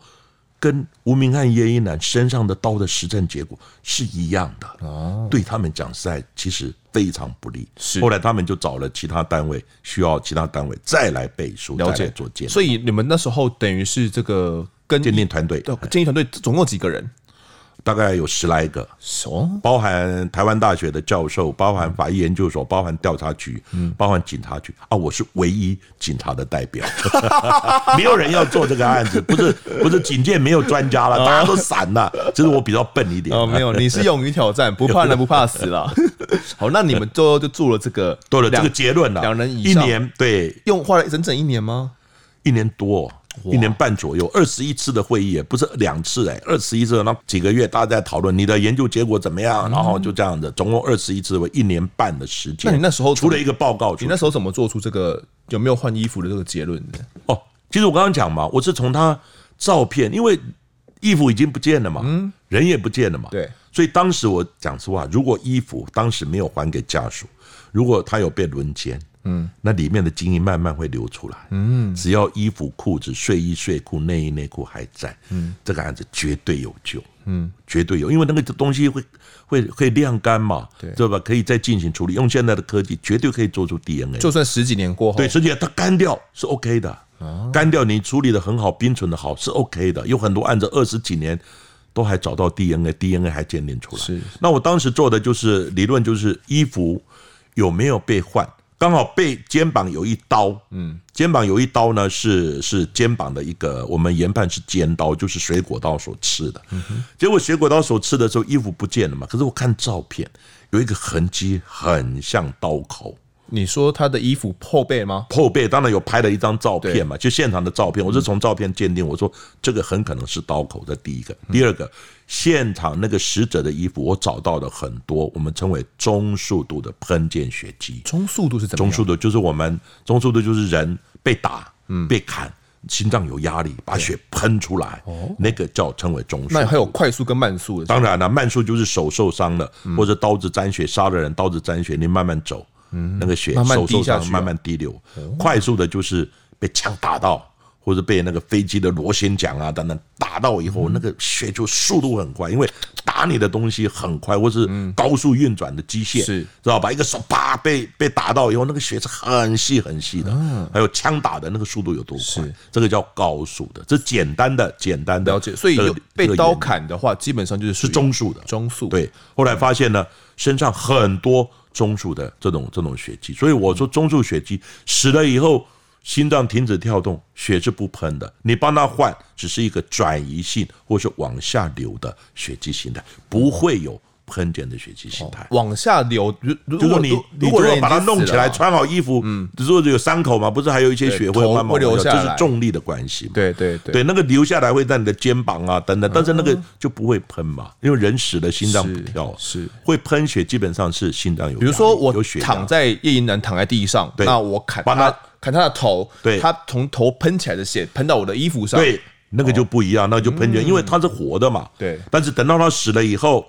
跟吴明翰、叶一男身上的刀的实证结果是一样的。哦，对他们讲实在其实非常不利。是，后来他们就找了其他单位，需要其他单位再来背书，了解做鉴定。所以你们那时候等于是这个跟鉴定团队，鉴定团队总共几个人？大概有十来个，包含台湾大学的教授，包含法医研究所，包含调查局，包含警察局。啊，我是唯一警察的代表，没有人要做这个案子，不是不是警界没有专家了，大家都散了，就是我比较笨一点。哦，没有，你是勇于挑战，不怕人不怕死了。好，那你们最后就做了这个，做了这个结论了，两人以上，一年，对，用花了整整一年吗？一年多。一年半左右，二十一次的会议，也不是两次哎，二十一次，那几个月大家在讨论你的研究结果怎么样，然后就这样子，总共二十一次，为一年半的时间。那你那时候出了一个报告，你那时候怎么做出这个有没有换衣服的这个结论呢？哦，其实我刚刚讲嘛，我是从他照片，因为衣服已经不见了嘛，嗯，人也不见了嘛，对，所以当时我讲实话，如果衣服当时没有还给家属，如果他有被轮奸。嗯，那里面的精液慢慢会流出来。嗯，只要衣服、裤子、睡衣、睡裤、内衣、内裤还在，嗯，这个案子绝对有救。嗯，绝对有，因为那个东西会会会晾干嘛，对，对吧？可以再进行处理。用现在的科技，绝对可以做出 DNA。就算十几年过后，对，十几年它干掉是 OK 的。啊，干掉你处理的很好，冰存的好是 OK 的。有很多案子二十几年都还找到 DNA，DNA 还鉴定出来。是，那我当时做的就是理论，就是衣服有没有被换。刚好背肩膀有一刀，嗯，肩膀有一刀呢，是是肩膀的一个，我们研判是尖刀，就是水果刀所刺的。结果水果刀所刺的时候，衣服不见了嘛。可是我看照片，有一个痕迹很像刀口。你说他的衣服破背吗？破背当然有拍了一张照片嘛，就现场的照片。我是从照片鉴定，我说这个很可能是刀口。这第一个，第二个。现场那个死者的衣服，我找到了很多，我们称为中速度的喷溅血迹。中速度是怎么？中速度就是我们中速度就是人被打、被砍，心脏有压力，把血喷出来，那个叫称为中速。那还有快速跟慢速的？当然了，慢速就是手受伤了，或者刀子沾血杀了人，刀子沾血，你慢慢走，那个血手受伤慢慢滴流。快速的就是被枪打到。或者被那个飞机的螺旋桨啊等等打到以后，那个血就速度很快，因为打你的东西很快，或是高速运转的机械，是知道吧？一个手啪被被打到以后，那个血是很细很细的。还有枪打的那个速度有多快？这个叫高速的。这简单的简单的了解。所以有被刀砍的话，基本上就是是中速的。中速对。后来发现呢，身上很多中柱的这种这种血迹，所以我说中柱血迹死了以后。心脏停止跳动，血是不喷的。你帮他换，只是一个转移性或是往下流的血迹形态，不会有喷溅的血迹形态。往下流，如如果你你如果把它弄起来，穿好衣服，嗯，如果有伤口嘛，不是还有一些血会慢慢流下来，这是重力的关系嘛。对对对，对那个流下来会在你的肩膀啊等等，但是那个就不会喷嘛，因为人死了心脏不跳，是会喷血，基本上是心脏有。比如说我躺在叶银男躺在地上，那我砍他。砍他的头，对，他从头喷起来的血喷到我的衣服上，对，那个就不一样，那个就喷血，因为他是活的嘛，对。但是等到他死了以后，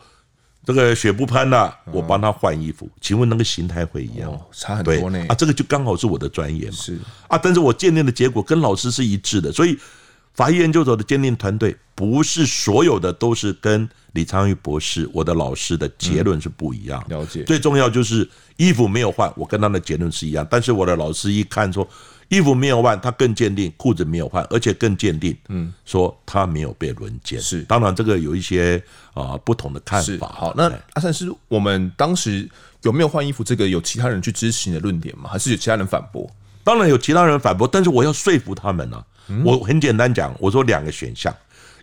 这个血不喷了，我帮他换衣服，请问那个形态会一样？差很多呢。啊，这个就刚好是我的专业嘛，是啊。但是我鉴定的结果跟老师是一致的，所以法医研究所的鉴定团队不是所有的都是跟李昌钰博士我的老师的结论是不一样。了解，最重要就是。衣服没有换，我跟他的结论是一样。但是我的老师一看说，衣服没有换，他更坚定裤子没有换，而且更坚定，嗯，说他没有被轮奸。是，当然这个有一些啊不同的看法。好，那阿善师，我们当时有没有换衣服？这个有其他人去支持你的论点吗？还是有其他人反驳？当然有其他人反驳，但是我要说服他们呢、啊。我很简单讲，我说两个选项，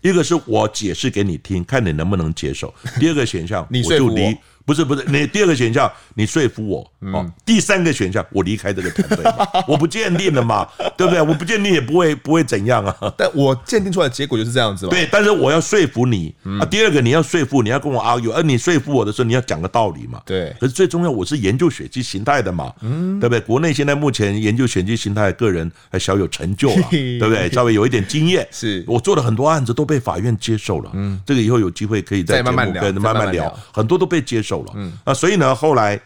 一个是我解释给你听，看你能不能接受；第二个选项，我就离。不是不是，你第二个选项你说服我哦，第三个选项我离开这个团队，我不鉴定了嘛，对不对？我不鉴定也不会不会怎样啊。但我鉴定出来的结果就是这样子嘛。对，但是我要说服你啊。第二个你要说服，你要跟我 argue，而你说服我的时候，你要讲个道理嘛。对。可是最重要，我是研究血迹形态的嘛，对不对？国内现在目前研究血迹形态，个人还小有成就了，对不对？稍微有一点经验。是我做了很多案子都被法院接受了。嗯，这个以后有机会可以再慢慢聊，慢慢聊，很多都被接受了。嗯。那，所以呢，后来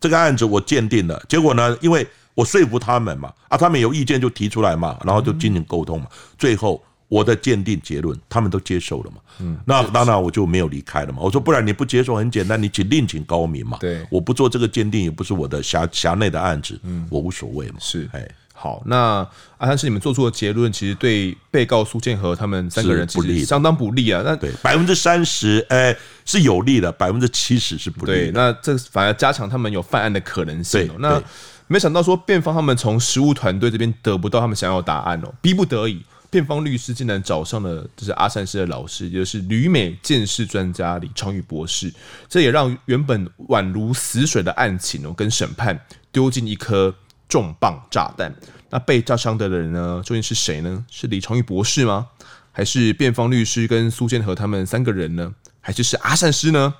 这个案子我鉴定了，结果呢，因为我说服他们嘛，啊，他们有意见就提出来嘛，然后就进行沟通嘛，最后我的鉴定结论他们都接受了嘛，嗯，那当然我就没有离开了嘛，我说不然你不接受很简单，你请另请高明嘛，对，我不做这个鉴定也不是我的辖辖内的案子，嗯，我无所谓嘛，是，哎。好，那阿三师，你们做出的结论其实对被告苏建和他们三个人其实相当不利啊。那对百分之三十，哎，是有利的，百分之七十是不利的。对，那这反而加强他们有犯案的可能性。那没想到说辩方他们从实务团队这边得不到他们想要的答案哦，逼不得已，辩方律师竟然找上了就是阿善师的老师，也就是旅美鉴识专家李昌宇博士。这也让原本宛如死水的案情哦，跟审判丢进一颗。重磅炸弹，那被炸伤的人呢？究竟是谁呢？是李崇义博士吗？还是辩方律师跟苏建和他们三个人呢？还是是阿善师呢？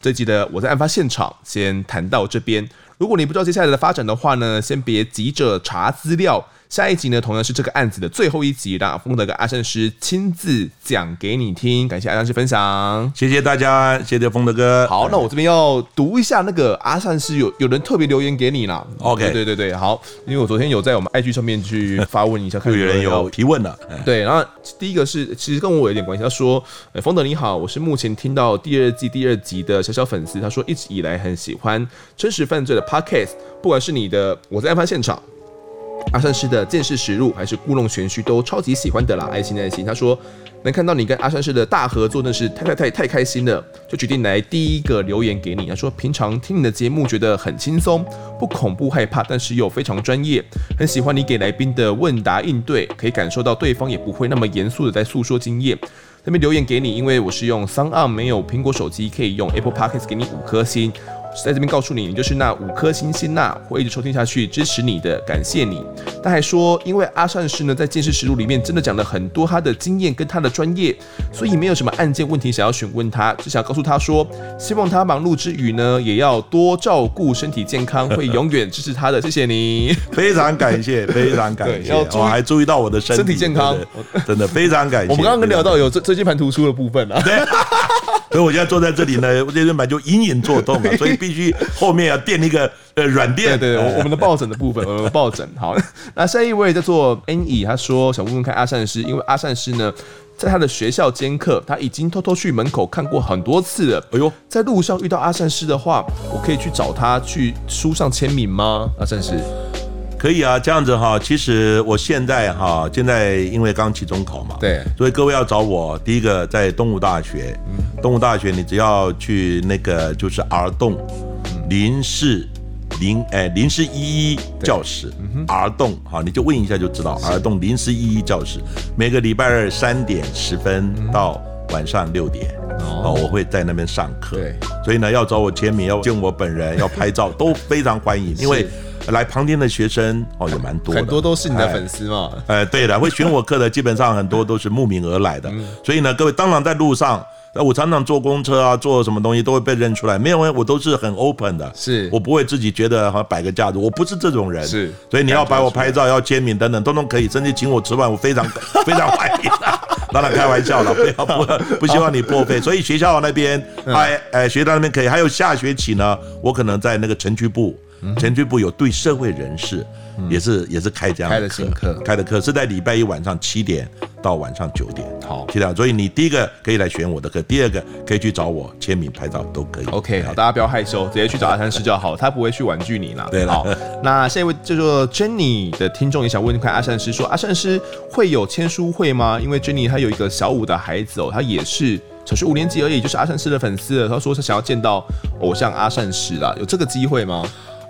这集的我在案发现场先谈到这边。如果你不知道接下来的发展的话呢，先别急着查资料。下一集呢，同样是这个案子的最后一集，让丰德跟阿善师亲自讲给你听。感谢阿善师分享，谢谢大家，谢谢丰德哥。好，那我这边要读一下那个阿善师有有人特别留言给你啦。OK，对对对，好，因为我昨天有在我们 IG 上面去发问一下，看 有人有提问了。对，然后第一个是其实跟我有点关系，他说：“丰德你好，我是目前听到第二季第二集的小小粉丝。”他说一直以来很喜欢真实犯罪的 Podcast，不管是你的我在案发现场。阿善师的见识实录还是故弄玄虚都超级喜欢的啦，爱心爱心。他说能看到你跟阿善师的大合作，那是太太太太开心了，就决定来第一个留言给你。他说平常听你的节目觉得很轻松，不恐怖害怕，但是又非常专业，很喜欢你给来宾的问答应对，可以感受到对方也不会那么严肃的在诉说经验。这边留言给你，因为我是用 s o n 没有苹果手机，可以用 Apple Podcast 给你五颗星。在这边告诉你，你就是那五颗星星呐，会一直收听下去，支持你的，感谢你。他还说，因为阿善师呢，在鉴识实录里面真的讲了很多他的经验跟他的专业，所以没有什么案件问题想要询问他，只想告诉他说，希望他忙碌之余呢，也要多照顾身体健康，会永远支持他的。谢谢你，非常感谢，非常感谢。我还注意到我的身体，身体健康，真的非常感谢。我们刚刚跟聊到有椎椎间盘突出的部分啊。对。所以我现在坐在这里呢，我椎间盘就隐隐作痛了，所以必须后面要垫一个呃软垫。对对，我我们的抱枕的部分，我们的抱枕。好，那下一位叫做 Annie，他说想问问看阿善师，因为阿善师呢，在他的学校兼课，他已经偷偷去门口看过很多次了。哎呦，在路上遇到阿善师的话，我可以去找他去书上签名吗？阿善师。可以啊，这样子哈，其实我现在哈，现在因为刚期中考嘛，对，所以各位要找我，第一个在东吴大学，嗯，东吴大学，你只要去那个就是 R 栋零四零哎零四一一教室，R 栋哈，你就问一下就知道，R 栋零四一一教室，每个礼拜二三点十分到晚上六点，哦，我会在那边上课，对，所以呢，要找我签名，要见我本人，要拍照 都非常欢迎，因为。来旁听的学生哦，也蛮多的，很多都是你的粉丝嘛。哎，对的，会选我课的基本上很多都是慕名而来的。所以呢，各位当然在路上，那我常常坐公车啊，坐什么东西都会被认出来。没有，我都是很 open 的，是我不会自己觉得好像摆个架子，我不是这种人。是，所以你要摆我拍照、要签名等等，通通可以，甚至请我吃饭，我非常 非常欢迎。当然开玩笑了，不要不不希望你破费。所以学校那边，哎哎，学校那边可以。还有下学期呢，我可能在那个城区部。城区部有对社会人士，也是也是开这样的课，开的新课，开的课是在礼拜一晚上七点到晚上九点。好，七点。所以你第一个可以来选我的课，第二个可以去找我签名拍照都可以。OK，好，大家不要害羞，直接去找阿善师就好，他不会去婉拒你啦。对了，好，那下一位叫做 Jenny 的听众也想问一看阿善师说，阿善师会有签书会吗？因为 Jenny 她有一个小五的孩子哦，她也是小学五年级而已，就是阿善师的粉丝了。她说她想要见到偶像阿善师啦，有这个机会吗？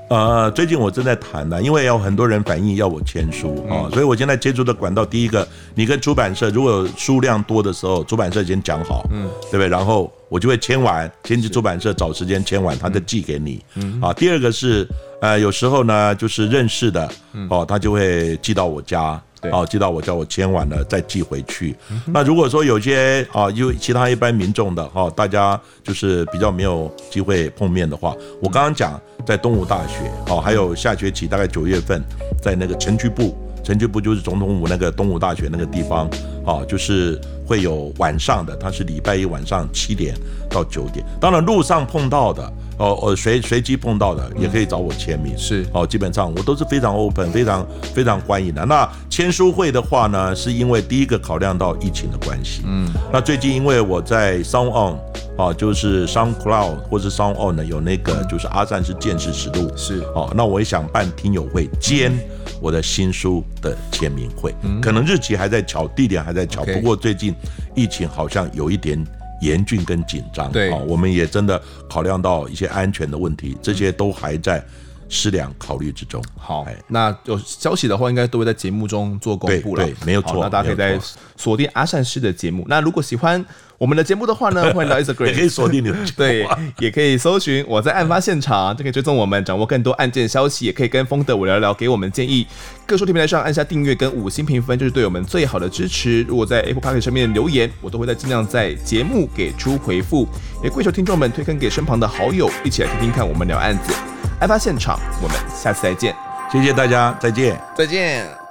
呃，最近我正在谈呢，因为有很多人反映要我签书啊，嗯、所以我现在接触的管道，第一个，你跟出版社如果有数量多的时候，出版社先讲好，嗯，对不对？然后我就会签完，先去出版社找时间签完，他再寄给你，嗯，啊，第二个是，呃，有时候呢，就是认识的，哦，他就会寄到我家。对哦，寄到我叫我签完了再寄回去。那如果说有些啊，因为其他一般民众的哈，大家就是比较没有机会碰面的话，我刚刚讲在东吴大学哦，还有下学期大概九月份在那个城区部，城区部就是总统府那个东吴大学那个地方啊，就是会有晚上的，它是礼拜一晚上七点到九点，当然路上碰到的。哦哦，随随机碰到的也可以找我签名，是。哦，基本上我都是非常 open，非常非常欢迎的。那签书会的话呢，是因为第一个考量到疫情的关系，嗯，那最近因为我在 Sound On 啊，就是 SoundCloud 或是 Sound On 呢有那个就是阿善是见识实录，是。哦，那我也想办听友会兼我的新书的签名会，可能日期还在巧，地点还在巧，不过最近疫情好像有一点。严峻跟紧张，对啊，我们也真的考量到一些安全的问题，这些都还在思量考虑之中。好，那有消息的话，应该都会在节目中做公布了。对，没有错。那大家可以在锁定阿善师的节目。那如果喜欢我们的节目的话呢，欢迎到 Instagram，也可以锁定你的。对，也可以搜寻我在案发现场，就可以追踪我们，掌握更多案件消息。也可以跟风德我聊聊，给我们建议。各收听平台上按下订阅跟五星评分，就是对我们最好的支持。如果在 Apple Podcast 上面留言，我都会在尽量在节目给出回复。也跪求听众们推坑给身旁的好友，一起来听听看我们聊案子。案发现场，我们下次再见。谢谢大家，再见，再见。